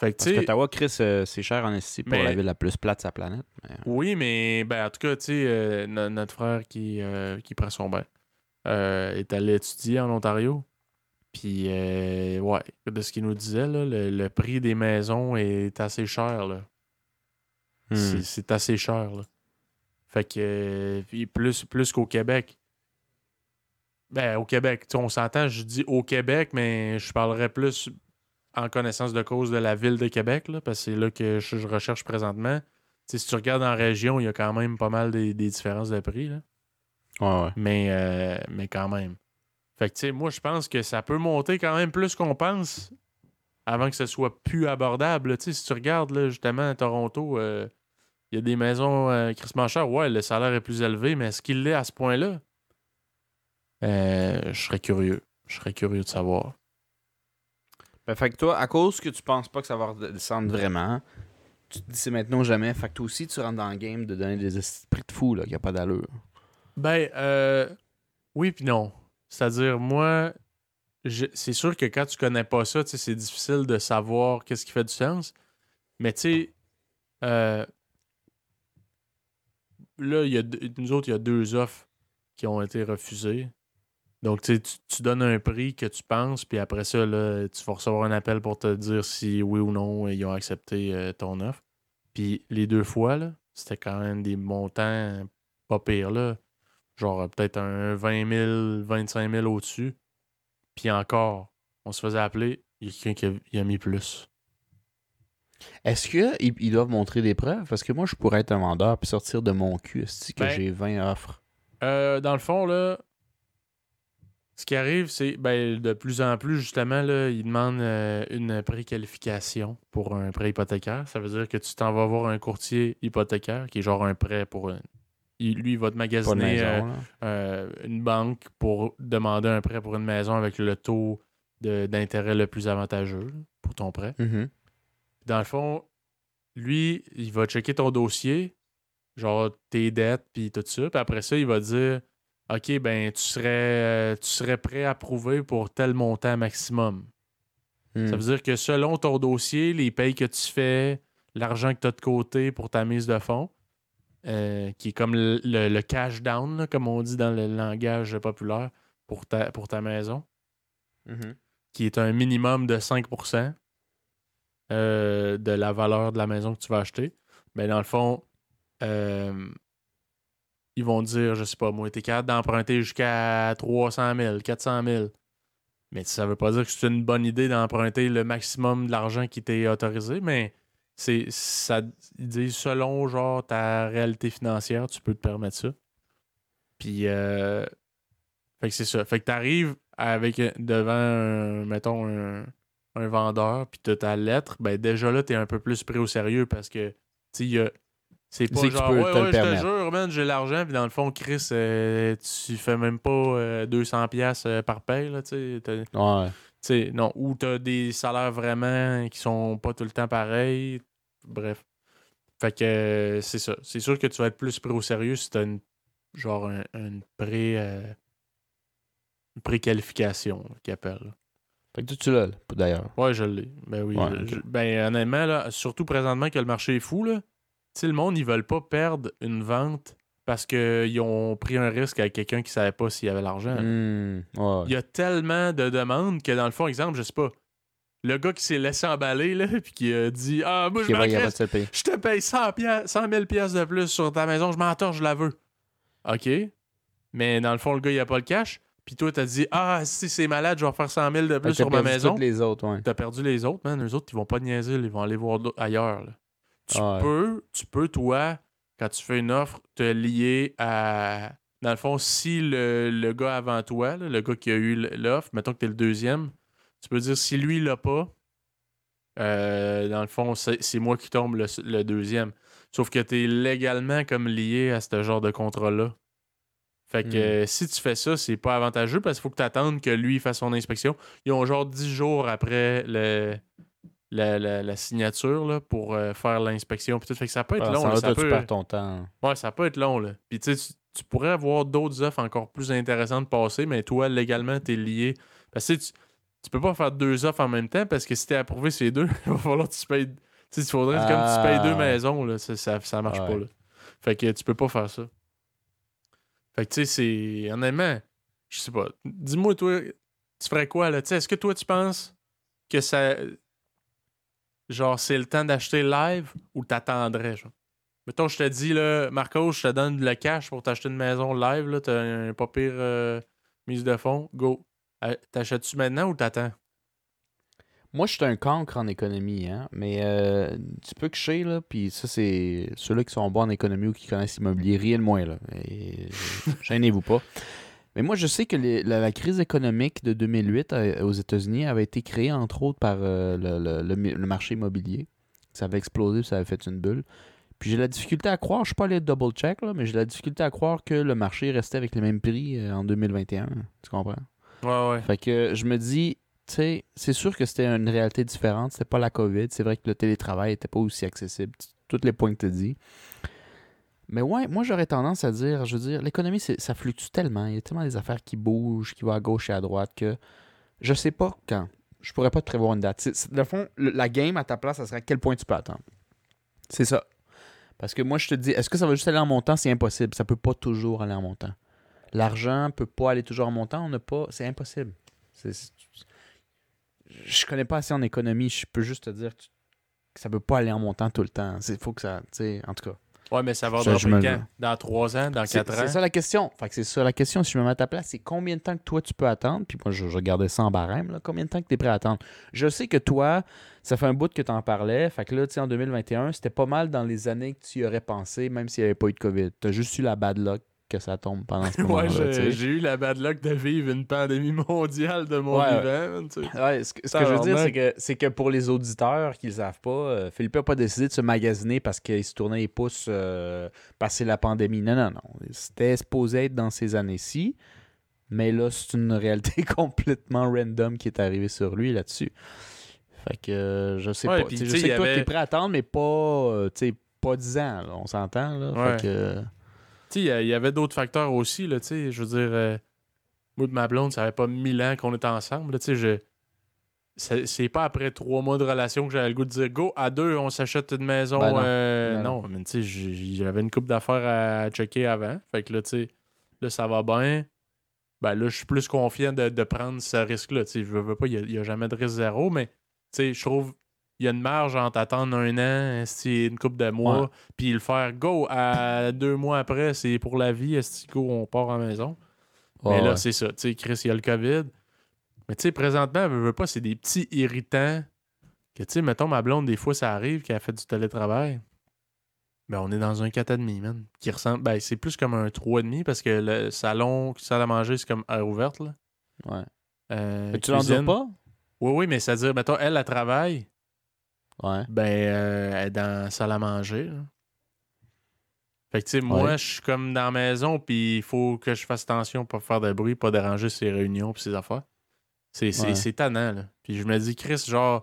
Fait que, Parce qu'Ottawa, Chris, euh, c'est cher en esti pour Mais- la ville la plus plate de sa planète. mais- oui, mais ben, en tout cas, tu sais, euh, no- notre frère qui, euh, qui prend son bain euh, est allé étudier en Ontario. Puis, euh, ouais, de ce qu'il nous disait, là, le, le prix des maisons est assez cher. Là. Hmm. C'est- assez cher. Là. Fait que euh, plus, plus qu'au Québec. Ben, au Québec, on s'entend, je dis au Québec, mais je parlerais plus en connaissance de cause de la ville de Québec, là, parce que c'est là que je, je recherche présentement. Si tu regardes en région, il y a quand même pas mal des, des différences de prix, là. Ouais, ouais. Mais, euh, mais quand même. Fait que, tu sais, moi, je pense que ça peut monter quand même plus qu'on pense avant que ce soit plus abordable. Tu sais, si tu regardes, là, justement, à Toronto, euh, il y a des maisons euh, crissement chères. Ouais, le salaire est plus élevé, mais est-ce qu'il l'est à ce point-là? Euh, je serais curieux. Je serais curieux de savoir. Ben, fait que toi, à cause que tu penses pas que ça va redescendre vraiment, tu te dis c'est maintenant ou jamais. Fait que toi aussi, tu rentres dans le game de donner des esprits de fou, là, qui a pas d'allure. Ben, euh, oui puis non. C'est-à-dire, moi, c'est sûr que quand tu connais pas ça, c'est difficile de savoir qu'est-ce qui fait du sens. Mais tu sais, euh, là, y a nous autres, il y a deux offres qui ont été refusées. Donc, tu tu- donnes un prix que tu penses, puis après ça, là, tu vas recevoir un appel pour te dire si oui ou non ils ont accepté euh, ton offre. Puis les deux fois, là, c'était quand même des montants pas pires, là. Genre euh, peut-être un 20 000, 25 000 au-dessus. Puis encore, on se faisait appeler, il y a quelqu'un qui a, il a mis plus. Est-ce qu'ils ils doivent montrer des preuves? Parce que moi, je pourrais être un vendeur puis sortir de mon cul, esti, que Ben- j'ai 20 offres? Euh, dans le fond, là, ce qui arrive, c'est ben, de plus en plus, justement, là, ils demandent euh, une préqualification pour un prêt hypothécaire. Ça veut dire que tu t'en vas voir un courtier hypothécaire qui est genre un prêt pour il- lui, il va te magasiner maison, euh, euh, une banque pour demander un prêt pour une maison avec le taux d'intérêt le plus avantageux pour ton prêt. Mhm. Dans le fond, lui, il va checker ton dossier, genre tes dettes, puis tout ça. Puis après ça, il va dire OK, ben, tu serais, euh, tu serais prêt à prouver pour tel montant maximum. Hmm. Ça veut dire que selon ton dossier, les payes que tu fais, l'argent que tu as de côté pour ta mise de fonds, euh, qui est comme le, le- le cash down, là, comme on dit dans le langage populaire, pour ta, pour ta maison Mhm. qui est un minimum de 5% euh, de la valeur de la maison que tu vas acheter. Mais dans le fond, euh, ils vont dire, je sais pas, moi, t'es capable d'emprunter jusqu'à 300 000, 400 000. Mais ça veut pas dire que c'est une bonne idée d'emprunter le maximum de l'argent qui t'est autorisé, mais c'est ça ils disent selon genre ta réalité financière, tu peux te permettre ça. Puis euh, fait que c'est ça. Fait que t'arrives avec euh, devant mettons un, un vendeur puis t'as ta lettre, ben déjà là t'es un peu plus pris au sérieux parce que tu il y a c'est pas C'est que tu genre peux ouais, te le ouais, je te jure man, j'ai l'argent puis dans le fond Chris euh, tu fais même pas euh, 200 pièces par paye là, tu sais, Ouais. non, ou t'as des salaires vraiment qui sont pas tout le temps pareils. Bref. Fait que euh, c'est ça. C'est sûr que tu vas être plus pris au sérieux si t'as une genre un- une pré euh, une préqualification appellent. là. Fait que tu, l'as, d'ailleurs. Ouais, je l'ai. Ben oui. Ouais, je- ben honnêtement, là, surtout présentement que le marché est fou, là. Tu sais, le monde, ils veulent pas perdre une vente parce qu'ils ont pris un risque avec quelqu'un qui savait pas s'il y avait l'argent. Ouais. Il y a tellement de demandes que dans le fond, exemple, je sais pas, le gars qui s'est laissé emballer, là, puis qui a dit Ah, moi, je je te paye 100, piastres- 100 000 piastres de plus sur ta maison, je m'en torche, je la veux. OK. Mais dans le fond, le gars, il a pas le cash. Puis toi, t'as dit Ah, si c'est malade, je vais faire 100 000 de plus sur t'as ma perdu maison. toutes les autres, ouais. T'as perdu les autres, man. Eux autres, ils vont pas niaiser, ils vont aller voir ailleurs. là. Tu ouais. peux, tu peux, toi, quand tu fais une offre, te lier à. Dans le fond, si le, le gars avant toi, là, le gars qui a eu l'offre, mettons que t'es le deuxième, tu peux dire si lui il l'a pas, euh, dans le fond, c'est moi qui tombe le, le deuxième. Sauf que t'es légalement comme lié à ce genre de contrat-là. Fait que Hmm. si tu fais ça, c'est pas avantageux parce qu'il faut que tu attendes que lui fasse son inspection. Ils ont genre 10 jours après le, la, la- la signature là, pour euh, faire l'inspection. puis tout. Fait que ça peut être Ah, long. ça là, ça tu ton temps. Ouais, ça peut être long. Là. Puis tu tu- tu pourrais avoir d'autres offres encore plus intéressantes passer, mais toi, légalement, t'es lié. Parce que tu, tu, tu peux pas faire deux offres en même temps parce que si t'es approuvé ces deux, il va falloir que tu payes. Tu sais, faudrait comme tu payes deux Ah, maisons, là, ça, ça, ça marche Ouais. pas. Là. Fait que tu peux pas faire ça. Fait que tu sais, c'est. Honnêtement, je sais pas. Dis-moi, toi, tu ferais quoi là? Tu sais, est-ce que toi, tu penses que ça. Genre, c'est le temps d'acheter live ou t'attendrais, genre? Mettons, je te dis, là, Marco, je te donne le cash pour t'acheter une maison live, là, t'as un pas pire euh, mise de fonds, go. Euh, T'achètes-tu maintenant ou t'attends? Moi, je suis un cancre en économie, hein, mais euh, tu peux que je là, puis ça, c'est ceux-là qui sont bons en économie ou qui connaissent l'immobilier, rien de moins, là. Et, Gênez-vous pas. Mais moi, je sais que les- la, la crise économique de 2008 euh, aux États-Unis avait été créée, entre autres, par euh, le, marché immobilier. Ça avait explosé, ça avait fait une bulle. Puis j'ai la difficulté à croire, je suis pas allé double-check, mais j'ai la difficulté à croire que le marché restait avec les mêmes prix euh, en 2021. Tu comprends? Ouais, ouais. Fait que je me dis, tu sais, c'est sûr que c'était une réalité différente. C'était pas la COVID. C'est vrai que le télétravail était pas aussi accessible. t- Tous les points que tu dis. Mais ouais, moi j'aurais tendance à dire, je veux dire, l'économie, ça fluctue tellement. Il y a tellement des affaires qui bougent, qui vont à gauche et à droite que je sais pas quand. Je pourrais pas te prévoir une date. Le fond, la game à ta place, ça serait à quel point tu peux attendre. C'est ça. Parce que moi, je te dis, est-ce que ça va juste aller en montant? C'est impossible. Ça peut pas toujours aller en montant. L'argent peut pas aller toujours en montant. On n'a pas. C'est impossible. C'est- je connais pas assez en économie. Je peux juste te dire que ça peut pas aller en montant tout le temps. Il faut que ça. En tout cas. Ouais, mais ça va dropper me- quand? Dans trois ans, dans quatre ans? c'est ça la question. Fait que c'est ça la question. Si je me mets à ta place, c'est combien de temps que toi tu peux attendre? Puis moi, je, je regardais ça en barème. Là. Combien de temps que tu es prêt à attendre? Je sais que toi, ça fait un bout que tu en parlais. Fait que là, tu sais, en 2021, c'était pas mal dans les années que tu y aurais pensé, même s'il n'y avait pas eu de COVID. Tu as juste eu la bad luck que ça tombe pendant ce moment-là. Ouais, j'ai eu la bad luck de vivre une pandémie mondiale de mon Ouais, vivant. man, tu sais. Ouais, ce que, ce que je veux dire, c'est que, c'est que pour les auditeurs qui ne savent pas, euh, Philippe n'a pas décidé de se magasiner parce qu'il se tournait les pouces euh, passer la pandémie. Non, non, non. C'était supposé être dans ces années-ci, mais là, c'est une réalité complètement random qui est arrivée sur lui là-dessus. Fait que euh, je sais Ouais, pas. puis, Tu sais, tu je sais, que toi, avait- t'es prêt à attendre, mais pas, euh, pas 10 ans, là, on s'entend. Là. Ouais. Fait que, il y avait d'autres facteurs aussi, là, tu sais, je veux dire, euh, moi de ma blonde, ça fait pas mille ans qu'on est ensemble, tu sais, je... C'est pas après trois mois de relation que j'avais le goût de dire « Go, à deux, on s'achète une maison. Ben non. euh, Ben non. mais tu sais, j'avais une coupe d'affaires à checker avant, fait que là, tu sais, là, ça va bien. Ben là, je suis plus confiant de, de prendre ce risque-là, tu sais, je veux, pas, il y a, jamais de risque zéro, mais, tu sais, je trouve... Il y a une marge entre attendre un an, esti, une coupe de mois, puis le faire go à deux mois après, c'est pour la vie, esti, go, on part à la maison. mais là, ouais. c'est ça. Tu sais, Chris, il y a le COVID. Mais tu sais, présentement, veux, veux pas, c'est des petits irritants que, tu sais, mettons, ma blonde, des fois, ça arrive qu'elle fait du télétravail. Ben, on est dans un 4,5, man. Qui ressemble. Ben, c'est plus comme un 3,5 parce que le salon, salle à manger, c'est comme air ouverte, là. Ouais. Euh, Mais tu l'endures pas? Oui, oui, mais c'est-à-dire, mettons, elle, elle travaille, Ouais. ben, euh, dans la salle à manger, là. Fait que, tu sais, moi, Ouais. je suis comme dans la maison, puis il faut que je fasse attention pour pas faire de bruit, pas déranger ses réunions puis ses affaires. C'est Ouais. tannant, là. Puis je me dis, Chris, genre,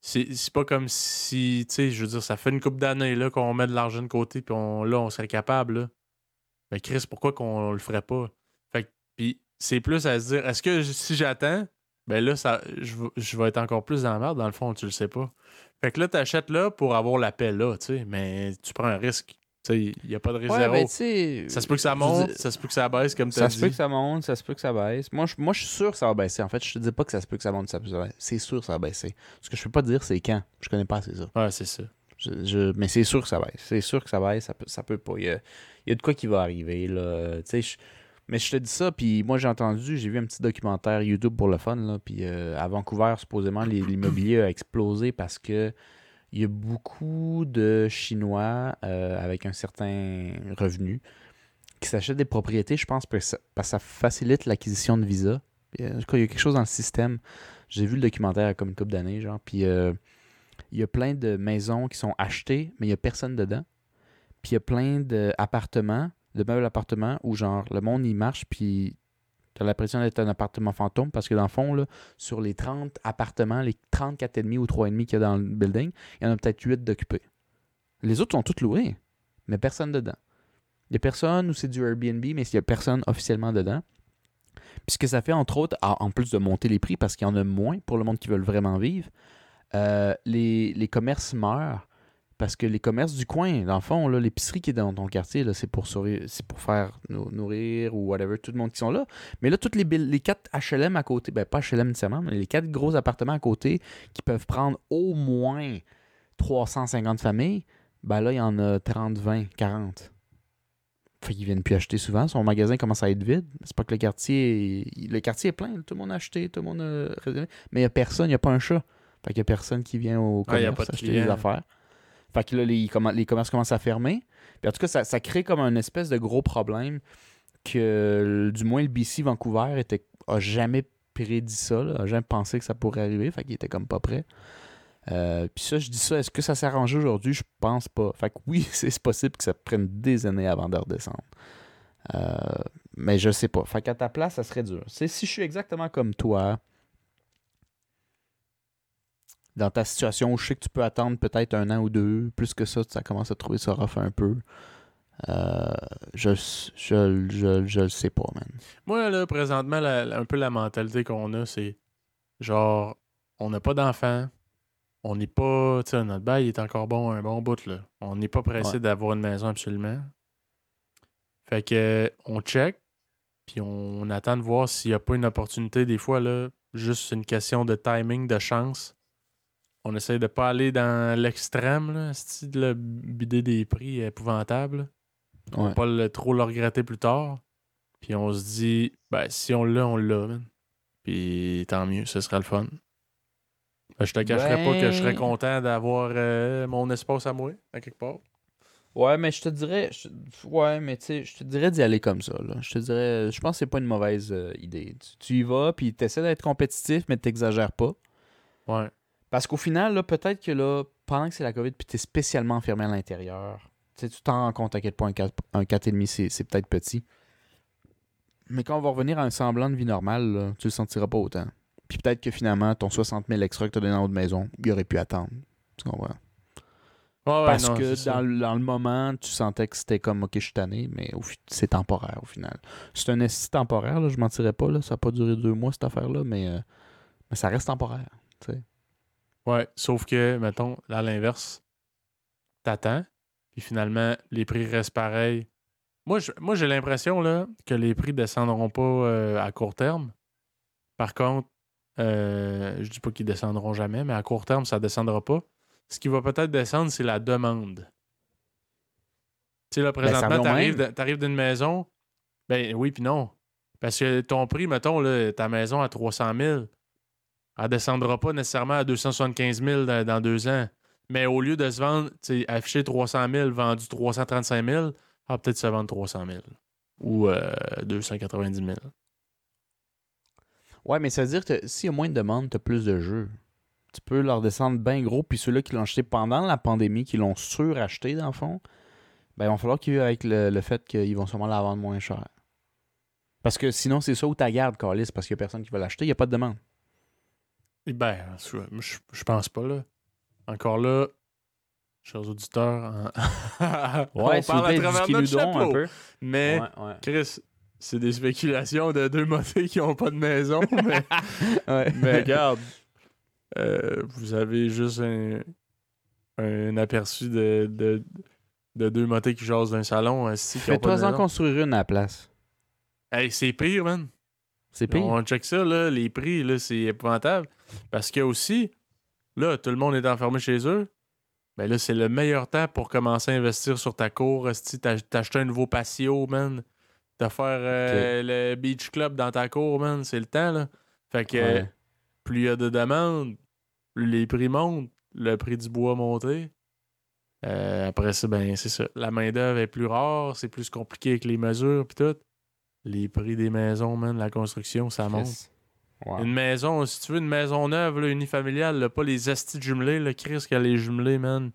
c'est pas comme si, tu sais, je veux dire, ça fait une couple d'années, là, qu'on met de l'argent de côté, puis on, là, on serait capable, là. Mais Chris, pourquoi qu'on le ferait pas? Fait que, puis c'est plus à se dire, est-ce que si j'attends, ben là, ça, je, vais- je vais être encore plus dans la merde, dans le fond, tu le sais pas. Fait que là, t'achètes là pour avoir la paix là, tu sais, mais tu prends un risque. Tu sais, il n'y a pas de risque Ouais, zéro. ben, ça se peut que ça monte, ça se peut que ça baisse, comme tu as Ça dit. se peut que ça monte, ça se peut que ça baisse. Moi, je, moi, je suis sûr que ça va baisser. En fait, je te dis pas que ça se peut que ça monte, ça peut que ça baisse. C'est sûr que ça va baisser. Ce que je peux pas te dire, c'est quand. Je connais pas assez ça. Ouais, c'est ça. Je- je- mais c'est sûr que ça baisse. C'est sûr que ça baisse. Ça peut, ça peut pas. Il y, a, il y a de quoi qui va arriver. Là. Tu sais, je- mais je te dis ça, puis moi j'ai entendu, j'ai vu un petit documentaire YouTube pour le fun. Là, puis euh, à Vancouver, supposément, l'immobilier a explosé parce que il y a beaucoup de Chinois euh, avec un certain revenu qui s'achètent des propriétés, je pense, parce que ça, facilite l'acquisition de visa. Il y a quelque chose dans le système. J'ai vu le documentaire comme une couple d'années, genre. Puis euh, il y a plein de maisons qui sont achetées, mais il n'y a personne dedans. Puis il y a plein d'appartements, de meubles appartements où, genre, le monde y marche, puis tu as l'impression d'être un appartement fantôme parce que, dans le fond, là, sur les 30 appartements, les 34,5 ou 3,5 qu'il y a dans le building, il y en a peut-être 8 d'occupés. Les autres sont tous loués, mais personne dedans. Il n'y a personne ou c'est du Airbnb, mais il n'y a personne officiellement dedans. Puis ce que ça fait, entre autres, en en plus de monter les prix, parce qu'il y en a moins pour le monde qui veut vraiment vivre, euh, les, les commerces meurent parce que les commerces du coin, dans le fond, l'épicerie qui est dans ton quartier, c'est pour, pour faire nou- nourrir ou whatever, tout le monde qui sont là. Mais là, toutes les, les quatre HLM à côté, ben pas HLM nécessairement, mais les quatre gros appartements à côté qui peuvent prendre au moins 350 familles, ben là, il y en a 30, 20, 40. Fait qu'ils viennent plus acheter souvent. Son magasin commence à être vide. C'est pas que le quartier. Le quartier est plein. Tout le monde a acheté, tout le monde a réservé. Mais il n'y a personne, il n'y a pas un chat. Fait qu'il n'y a personne qui vient au commerce acheter des affaires. Fait que là, les, les commerces commencent à fermer. Puis en tout cas, ça, ça crée comme un espèce de gros problème que du moins le BC Vancouver était, a jamais prédit ça, là, a jamais pensé que ça pourrait arriver. Fait qu'il était comme pas prêt. Euh, puis ça, je dis ça, est-ce que ça s'est arrangé aujourd'hui? Je pense pas. Fait que oui, c'est possible que ça prenne des années avant de redescendre. Euh, mais je sais pas. Fait qu'à ta place, ça serait dur. Si je suis exactement comme toi, dans ta situation où je sais que tu peux attendre peut-être un an ou deux, plus que ça, ça commence à trouver ça rough un peu. Euh, je, je, je, je le sais pas, man. Moi, là, présentement, la- la- un peu la mentalité qu'on a, c'est genre, on n'a pas d'enfants, on n'est pas, tu sais, notre bail est encore bon, un bon bout, là. On n'est pas pressé Ouais. d'avoir une maison absolument. Fait que, on check, puis on attend de voir s'il n'y a pas une opportunité. Des fois, là, juste une question de timing, de chance. On essaye de pas aller dans l'extrême, là, c'est de le bider des prix épouvantables. On Ouais. va pas le- trop le regretter plus tard. Puis on se dit, ben, si on l'a, on l'a, man. Puis tant mieux, ce sera le fun. Ben, je te cacherai pas que je serais Ben- content d'avoir euh, mon espace à moi, à quelque part. Ouais, mais je te dirais. je- ouais, mais tu sais, je te dirais d'y aller comme ça. Là. Je te dirais. Je pense que c'est pas une mauvaise euh, idée. Tu, tu y vas, puis tu essaies d'être compétitif, mais t'exagères pas. Ouais. Parce qu'au final, là, peut-être que là, pendant que c'est la COVID, puis tu es spécialement enfermé à l'intérieur, tu t'en rends compte à quel point un 4 un 4,5, c'est, c'est peut-être petit. Mais quand on va revenir à un semblant de vie normale, là, tu le sentiras pas autant. Puis peut-être que finalement, ton 60 000 extra que tu as donné en haut de maison, il aurait pu attendre. Tu comprends? Ouais, ouais, Parce non, que dans, le- dans le moment, tu sentais que c'était comme, ok, je suis tanné, mais c'est temporaire au final. C'est un esti temporaire, là, je mentirais pas, là, ça n'a pas duré deux mois cette affaire-là, mais, euh, mais ça reste temporaire. Ouais, sauf que, mettons, à l'inverse, t'attends, puis finalement, les prix restent pareils. Moi, j'ai l'impression là, que les prix descendront pas euh, à court terme. Par contre, euh, je dis pas qu'ils descendront jamais, mais à court terme, ça descendra pas. Ce qui va peut-être descendre, c'est la demande. Tu sais, là, Ben, présentement, de- t'arrives d'une maison, ben oui, puis non. Parce que ton prix, mettons, là, ta maison à 300 000, elle descendra pas nécessairement à 275 000 dans, deux ans. Mais au lieu de se vendre, tu afficher 300 000, vendu 335 000, elle va peut-être se vendre 300 000. Ou euh, 290 000. Ouais, mais ça veut dire que s'il y a moins de demandes, tu as plus de jeux. Tu peux leur descendre bien gros, puis ceux-là qui l'ont acheté pendant la pandémie, qui l'ont suracheté dans le fond, ben il va falloir qu'ils vivent avec le, le fait qu'ils vont sûrement la vendre moins cher. Parce que sinon, c'est ça où ta garde, Calis, parce qu'il n'y a personne qui va l'acheter, il n'y a pas de demande. Eh Ben, je, je- pense pas, là. Encore là, chers auditeurs, hein, on parle à travers notre chapeau. un peu. Mais, Ouais, ouais. Chris, c'est des spéculations de deux motés qui ont pas de maison, mais, Ouais. mais regarde, euh, vous avez juste un, un aperçu de, de, de deux motés qui jasent d'un salon. de Fais-toi en maison. construire une à la place. Hey, c'est pire, man. C'est pire. On check ça, là, les prix, là, c'est épouvantable. Parce que aussi, là, tout le monde est enfermé chez eux. Ben là, c'est le meilleur temps pour commencer à investir sur ta cour. Si acheté un nouveau patio, man. De faire euh, le beach club dans ta cour, man. C'est le temps, là. Fait que Ouais. plus il y a de demandes, plus les prix montent, le prix du bois monté. Euh, après ça, ben c'est ça. La main-d'œuvre est plus rare, c'est plus compliqué avec les mesures puis tout. Les prix des maisons, man, la construction, ça monte. Wow. Une maison, si tu veux une maison neuve, là, unifamiliale, là, pas les astis jumelés, le Chris qui a les jumelés, man.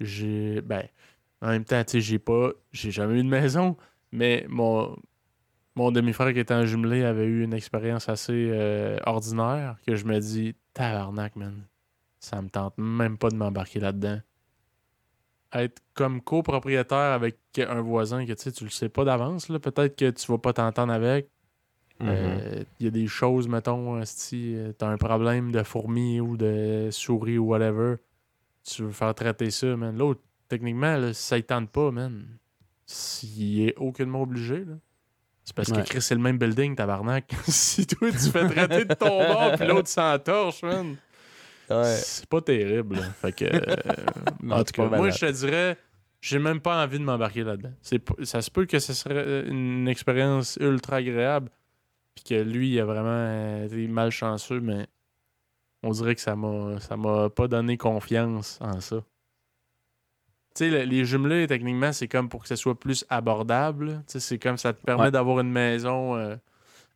J'ai. Ben, en même temps, tu sais, j'ai pas. J'ai jamais eu de maison, mais mon. Mon demi-frère qui était en jumelé avait eu une expérience assez euh, ordinaire que je me dis, tabarnak, man. Ça me tente même pas de m'embarquer là-dedans. Être comme copropriétaire avec un voisin que tu le sais pas d'avance. Peut-être que tu vas pas t'entendre avec. Mhm. Euh, Il y a des choses, mettons, euh, si tu as un problème de fourmis ou de souris ou whatever, tu veux faire traiter ça, man. L'autre, techniquement, là, ça ne tente pas, man, s'il est aucunement obligé, là, c'est parce Ouais. que Chris, c'est le même building, tabarnak. si toi, tu fais traiter de ton bord, puis l'autre s'entorche, man, c'est pas terrible. là. Fait que, euh, Non, en tout cas, moi, je te dirais, j'ai même pas envie de m'embarquer là-dedans. Ça se peut que ce serait une expérience ultra agréable, puis que lui, il a vraiment euh, été malchanceux, mais on dirait que ça m'a pas donné confiance en ça. Tu sais, le- les jumelés, techniquement, c'est comme pour que ce soit plus abordable. C'est comme ça te permet Ouais. d'avoir une maison euh,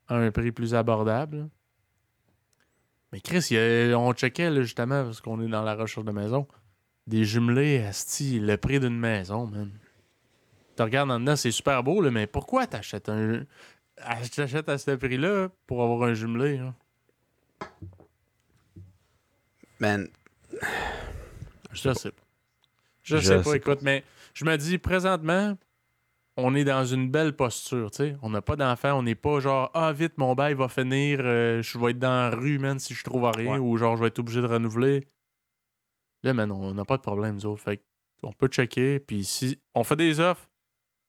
à un prix plus abordable. Mais Chris, a- on checkait là, justement, parce qu'on est dans la recherche de maison. Des jumelés, asti, le prix d'une maison, man. Tu regardes en dedans, c'est super beau, là, mais pourquoi t'achètes un. T'achètes à ce prix-là pour avoir un jumelé? Man, Je sais pas. Je, Je sais pas, sais écoute, mais je me dis, présentement, on est dans une belle posture, tu sais. On n'a pas d'enfants, on n'est pas genre, ah, vite, mon bail va finir, euh, je vais être dans la rue, man, si je trouve à rien, Ouais. ou genre, je vais être obligé de renouveler. Là, man, on n'a pas de problème, nous autres. Fait on peut checker, puis si on fait des offres,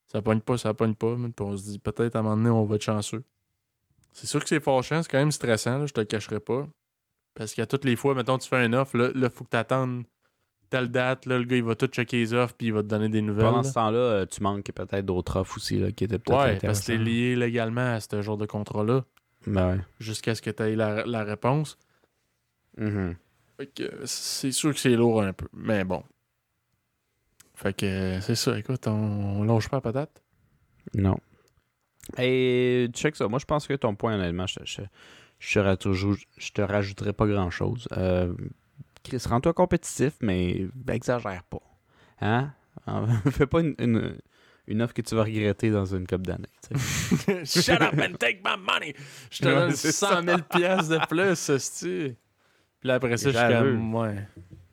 ça pogne pas, ça pogne pas, man, puis on se dit, peut-être à un moment donné, on va être chanceux. C'est sûr que c'est fâchant, c'est quand même stressant, là, je te le cacherai pas. Parce qu'à toutes les fois, mettons, tu fais un offre, là, il faut que tu attendes telle date, là, le gars, il va tout checker les offres, puis il va te donner des nouvelles. pendant ce temps-là, euh, tu manques peut-être d'autres offres aussi là, qui étaient peut-être Ouais, parce que t'es lié légalement à ce genre de contrat-là, Ben ouais. jusqu'à ce que tu aies la, la réponse. Mhm. Fait que euh, c'est sûr que c'est lourd un peu, mais bon. Fait que c'est ça, écoute, on, on lâche pas la patate? Non. Et check ça. Moi, je pense que ton point, honnêtement, je, je, je, te, rajouterai- je te rajouterai pas grand-chose. Euh, Chris, rends-toi compétitif, mais exagère pas. Hein? Fais pas une, une, une offre que tu vas regretter dans une couple d'années. Shut up and take my money! Je te Ouais, donne c'est 100 000 piastres de plus, hostie. Puis là, après ça, je suis comme, ouais,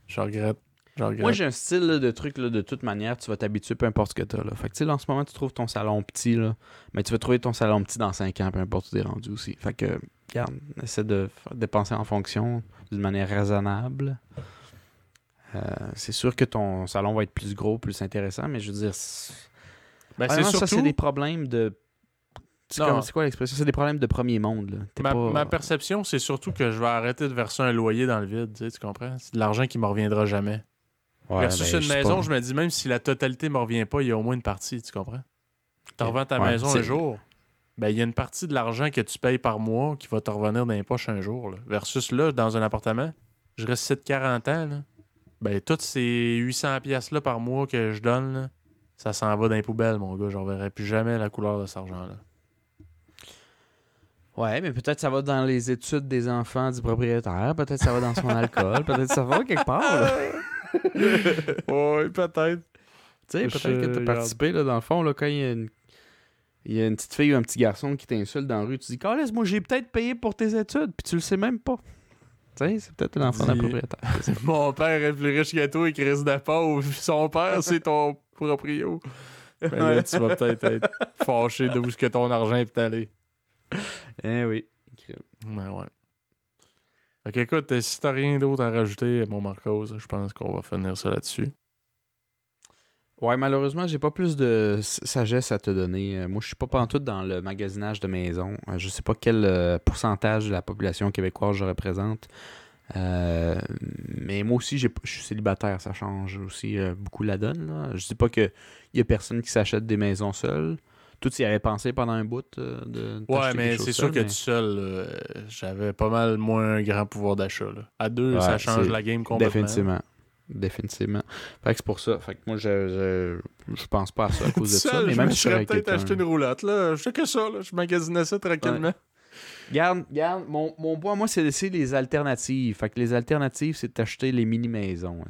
je regrette. Moi, j'ai un style là, de truc là, de toute manière, tu vas t'habituer peu importe ce que tu as. Là. Fait que tu sais, en ce moment, tu trouves ton salon petit, là, mais tu vas trouver ton salon petit dans 5 ans, peu importe où tu es rendu aussi. Fait que, regarde, essaie de dépenser en fonction d'une manière raisonnable. Euh, c'est sûr que ton salon va être plus gros, plus intéressant, mais je veux dire, c'est- Ben, c'est ça, c'est des problèmes de. C'est Non. comme- c'est quoi l'expression? C'est des problèmes de premier monde. Là. T'es Ma, pas- ma perception, c'est surtout que je vais arrêter de verser un loyer dans le vide, tu, sais, tu comprends? C'est de l'argent qui me reviendra jamais. Ouais, Versus une maison, pas. je me dis, même si la totalité me revient pas, il y a au moins une partie, tu comprends? Tu revends ta Ouais, maison un jour, ben il y a une partie de l'argent que tu payes par mois qui va te revenir dans les poches un jour. là. Versus là, dans un appartement, je reste 7-40 ans, là. ben toutes ces 800 pièces là par mois que je donne, là, ça s'en va dans les poubelles, mon gars. Je reverrai plus jamais la couleur de cet argent-là. Ouais, mais peut-être ça va dans les études des enfants du propriétaire, peut-être ça va dans son alcool, peut-être ça va quelque part. là. oui, peut-être. Tu sais, peut-être que tu as participé, là, dans le fond, là, quand il y a une... Il y a une petite fille ou un petit garçon qui t'insulte dans la rue, tu dis Calisse, moi j'ai peut-être payé pour tes études, puis tu le sais même pas. Tu sais, c'est peut-être l'enfant d'un propriétaire. Mon père est plus riche que toi et Chris de pauvre. Son père, c'est ton proprio. Ben là, tu vas peut-être être fâché de où que ton argent est allé. Eh oui. Ben ouais. Fait qu'écoute, euh, si t'as rien d'autre à rajouter, mon Marcos, je pense qu'on va finir ça là-dessus. Ouais, malheureusement, j'ai pas plus de sagesse à te donner. Euh, Moi, je suis pas pantoute dans le magasinage de maisons. Euh, Je sais pas quel euh, pourcentage de la population québécoise je représente. Euh, mais moi aussi, je suis célibataire. Ça change aussi euh, beaucoup la donne. Là. Je dis pas qu'il y a personne qui s'achète des maisons seules. Tout y avait pensé pendant un bout euh, de. Ouais, mais c'est sûr que tout seul, euh, j'avais pas mal moins un grand pouvoir d'achat. À deux, Ouais, ça change la game complètement. Définitivement. Définitivement. Fait que c'est pour ça. Fait que moi, je, je, je pense pas à ça à cause de ça. Seul, Mais je même me si serais peut-être acheté une roulotte. Là. Je sais que ça, là. je magasinais ça tranquillement. Garde, garde, mon, mon point, moi, c'est d'essayer les alternatives. Fait que les alternatives, c'est d'acheter les mini-maisons.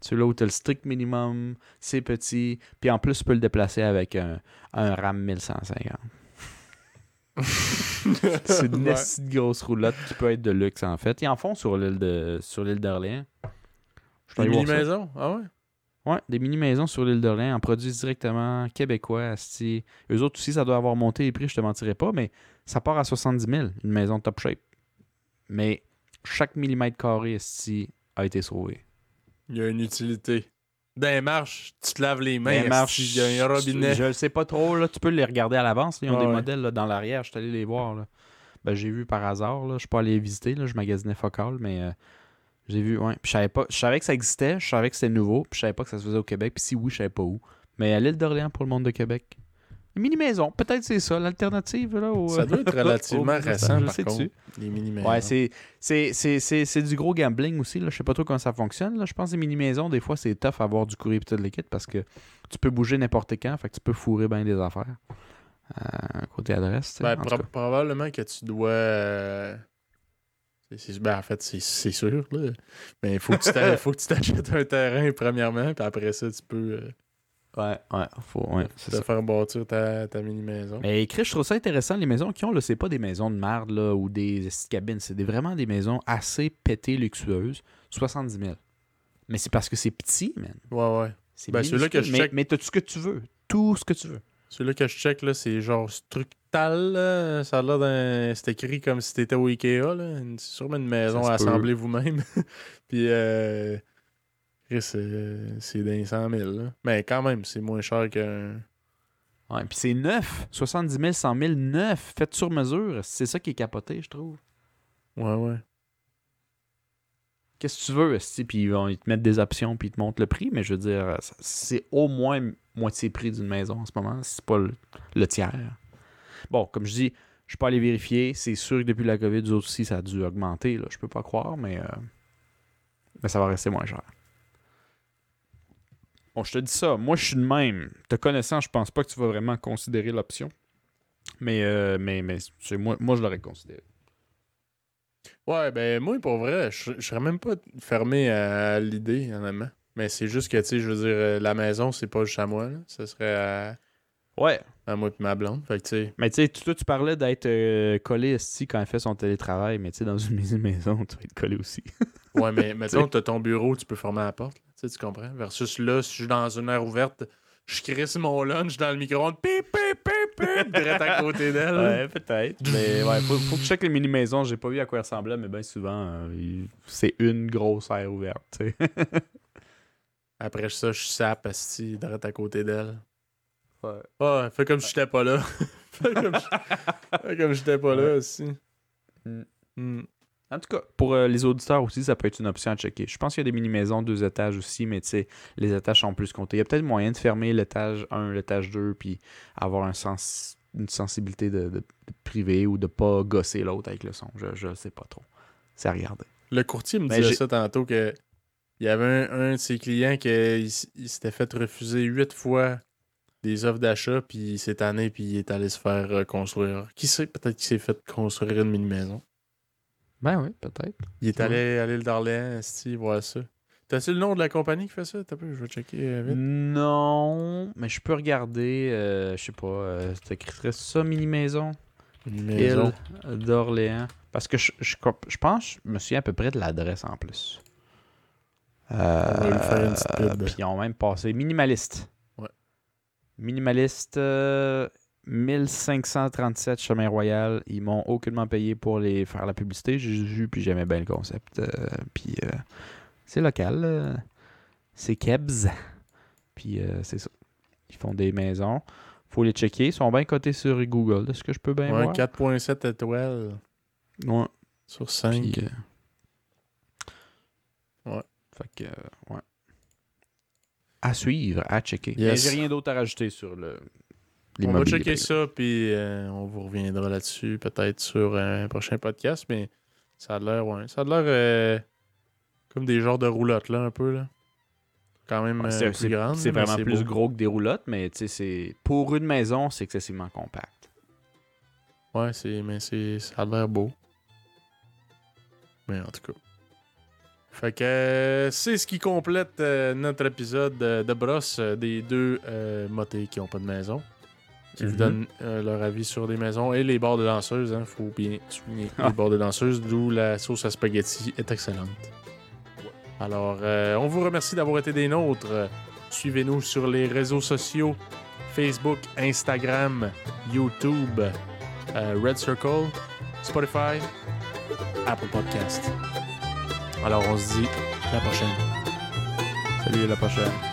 Celui-là où t'as le strict minimum, c'est petit, puis en plus, tu peux le déplacer avec un, un RAM 1150. C'est une Ouais. grosse roulotte qui peut être de luxe, en fait. Ils en font sur l'île de sur l'île d'Orléans. Des mini-maisons? Ah ouais? Ouais, des mini-maisons sur l'île d'Orléans en produisent directement québécois. asti. Eux autres aussi, ça doit avoir monté les prix, je te mentirais pas, mais ça part à 70 000, une maison top shape. Mais chaque millimètre carré asti, a été sauvé. Il y a une utilité. Dans les marches, tu te laves les mains. Il y a un robinet. Je ne sais pas trop, là, tu peux les regarder à l'avance. Ils ont des ouais. modèles là, dans l'arrière, je suis allé les voir. Là. Ben, j'ai vu par hasard, là. je suis pas allé les visiter, là. je magasinais focal, mais euh, j'ai vu, ouais. Puis je savais pas, je savais que ça existait, je savais que c'était nouveau, puis je savais pas que ça se faisait au Québec, puis si oui, je savais pas où. Mais à l'île d'Orléans pour le monde de Québec. Une mini-maison, peut-être c'est ça, l'alternative. là. Au, Ça doit être relativement au- récent, par contre, dessus. les mini-maisons. Ouais, c'est, c'est, c'est, c'est, c'est du gros gambling aussi. Là. Je sais pas trop comment ça fonctionne. Là. Je pense que les mini-maisons, des fois, c'est tough à avoir du courrier et le kit parce que tu peux bouger n'importe quand. Fait que tu peux fourrer bien des affaires. Euh, côté adresse. tu sais, Ben, pro- probablement que tu dois. euh, c'est- c'est- ben, en fait, c'est c'est sûr. Là. Mais il faut que tu t'a- faut que tu t'achètes un terrain, premièrement, puis après ça, tu peux euh, Ouais, ouais, faut, ouais, c'est ça. faire bâtir ta, ta mini-maison. Mais Chris, je trouve ça intéressant. Les maisons qu'ils ont, là, c'est pas des maisons de merde là, ou des cabines. C'est des- vraiment des maisons assez pétées, luxueuses. 70 000. Mais c'est parce que c'est petit, man. Ouais, ouais. C'est Ben, celui-là que je mais, check- mais t'as tout ce que tu veux? Tout ce que tu veux. Celui-là que je check, là, c'est genre Structal. là. Ça a l'air d'un. C'est écrit comme si t'étais au Ikea. Là. C'est sûrement une maison Ça à assembler vous-même. Puis, euh. C'est c'est d'un 100 000. Là. Mais quand même, c'est moins cher qu'un. Ouais, puis c'est neuf. 70 000, 100 000, neuf. Fait sur mesure. C'est ça qui est capoté, je trouve. Ouais, ouais. Qu'est-ce que tu veux, esti? Puis ils vont ils te mettre des options, puis ils te montrent le prix. Mais je veux dire, c'est au moins moitié prix d'une maison en ce moment. C'est pas le, le tiers. Bon, comme je dis, je pas allé vérifier. C'est sûr que depuis la COVID, autres aussi, ça a dû augmenter. Là. Je peux pas croire, mais, euh, mais ça va rester moins cher. Bon, je te dis ça. Moi, je suis de même. Te connaissant, je pense pas que tu vas vraiment considérer l'option. Mais, euh, mais, moi, moi, je l'aurais considéré. Ouais, ben moi, pour vrai, je je serais même pas fermé à l'idée, honnêtement. Mais c'est juste que, tu sais, je veux dire, euh, la maison, c'est pas juste à moi. Là. Ce serait à, Ouais. à moi et ma blonde. Fait que, tu sais, Mais tu sais, toi, tu parlais d'être euh, collé ici quand elle fait son télétravail, mais tu sais, dans une maison- maison, tu vas être collé aussi. ouais, mais mettons, t'as ton bureau, tu peux fermer la porte. là. Tu sais, tu comprends? Versus là, si je suis dans une aire ouverte, je crisse mon lunch dans le micro-ondes, pip, pip, pip, pip, direct à côté d'elle. peut-être. Mais ouais, faut, faut que je check les mini-maisons. J'ai pas vu à quoi elles ressemblaient, mais bien souvent, euh, c'est une grosse aire ouverte, tu sais. Après ça, je sape, asti, direct à côté d'elle. Ouais. Ah, fais comme si j'étais pas là. fais comme, fais comme j'étais pas là aussi. Mm. Mm. En tout cas, pour euh, les auditeurs aussi, ça peut être une option à checker. Je pense qu'il y a des mini-maisons deux étages aussi, mais tu sais, les étages sont plus comptés. Il y a peut-être moyen de fermer l'étage 1, l'étage 2, puis avoir un sens, une sensibilité de, de- de privé ou de pas gosser l'autre avec le son. Je, je sais pas trop. C'est à regarder. Le courtier me Ben, disait ça tantôt que il y avait un, un de ses clients qui il, il s'était fait refuser huit fois des offres d'achat, puis cette année, puis il est allé se faire euh, construire. Qui sait, peut-être qu'il s'est fait construire une mini-maison. Ben oui, peut-être. Il est allé à l'île d'Orléans, esti, voir ça. T'as-tu le nom de la compagnie qui fait ça? T'as peu, je vais checker euh, vite. Non, mais je peux regarder, euh, je sais pas, euh, t'écrirais ça mini-maison? Une maison. Île d'Orléans. Parce que je, je, je pense, je me souviens à peu près de l'adresse en plus. va lui faire une petite Euh, pub. Puis ils ont même passé minimaliste. Ouais. Minimaliste, euh, 1537 Chemin Royal. Ils m'ont aucunement payé pour les faire la publicité. J'ai juste vu, puis j'aimais bien le concept. Euh, puis euh, c'est local. euh, c'est Kebs. Puis euh, c'est ça. Ils font des maisons. Faut les checker. Ils sont bien cotés sur Google. Est-ce que je peux bien Ouais, voir? 4.7 étoiles Ouais. sur 5. Puis, euh, Ouais. Fait que, ouais. À suivre, à checker. Yes. Mais j'ai rien d'autre à rajouter sur le. On va checker ça, puis euh, on vous reviendra là-dessus peut-être sur un prochain podcast, mais ça a l'air, ouais. Ça a l'air euh, comme des genres de roulottes, là, un peu, là. Quand même Ouais, euh, plus grande. c'est vraiment plus beau. gros que des roulottes, mais tu sais, c'est pour une maison, c'est excessivement compact. Ouais, c'est, mais c'est, ça a l'air beau. Mais en tout cas. Fait que euh, c'est ce qui complète euh, notre épisode euh, de brosse euh, des deux euh, motés qui ont pas de maison. Qui vous Mhm. donnent euh, leur avis sur les maisons et les bords de danseuses. Hein, faut bien souligner Ah. les bords de danseuses, d'où la sauce à spaghetti est excellente. Alors, euh, on vous remercie d'avoir été des nôtres. Suivez-nous sur les réseaux sociaux Facebook, Instagram, YouTube, euh, Red Circle, Spotify, Apple Podcast. Alors, on se dit à la prochaine. Salut, à la prochaine.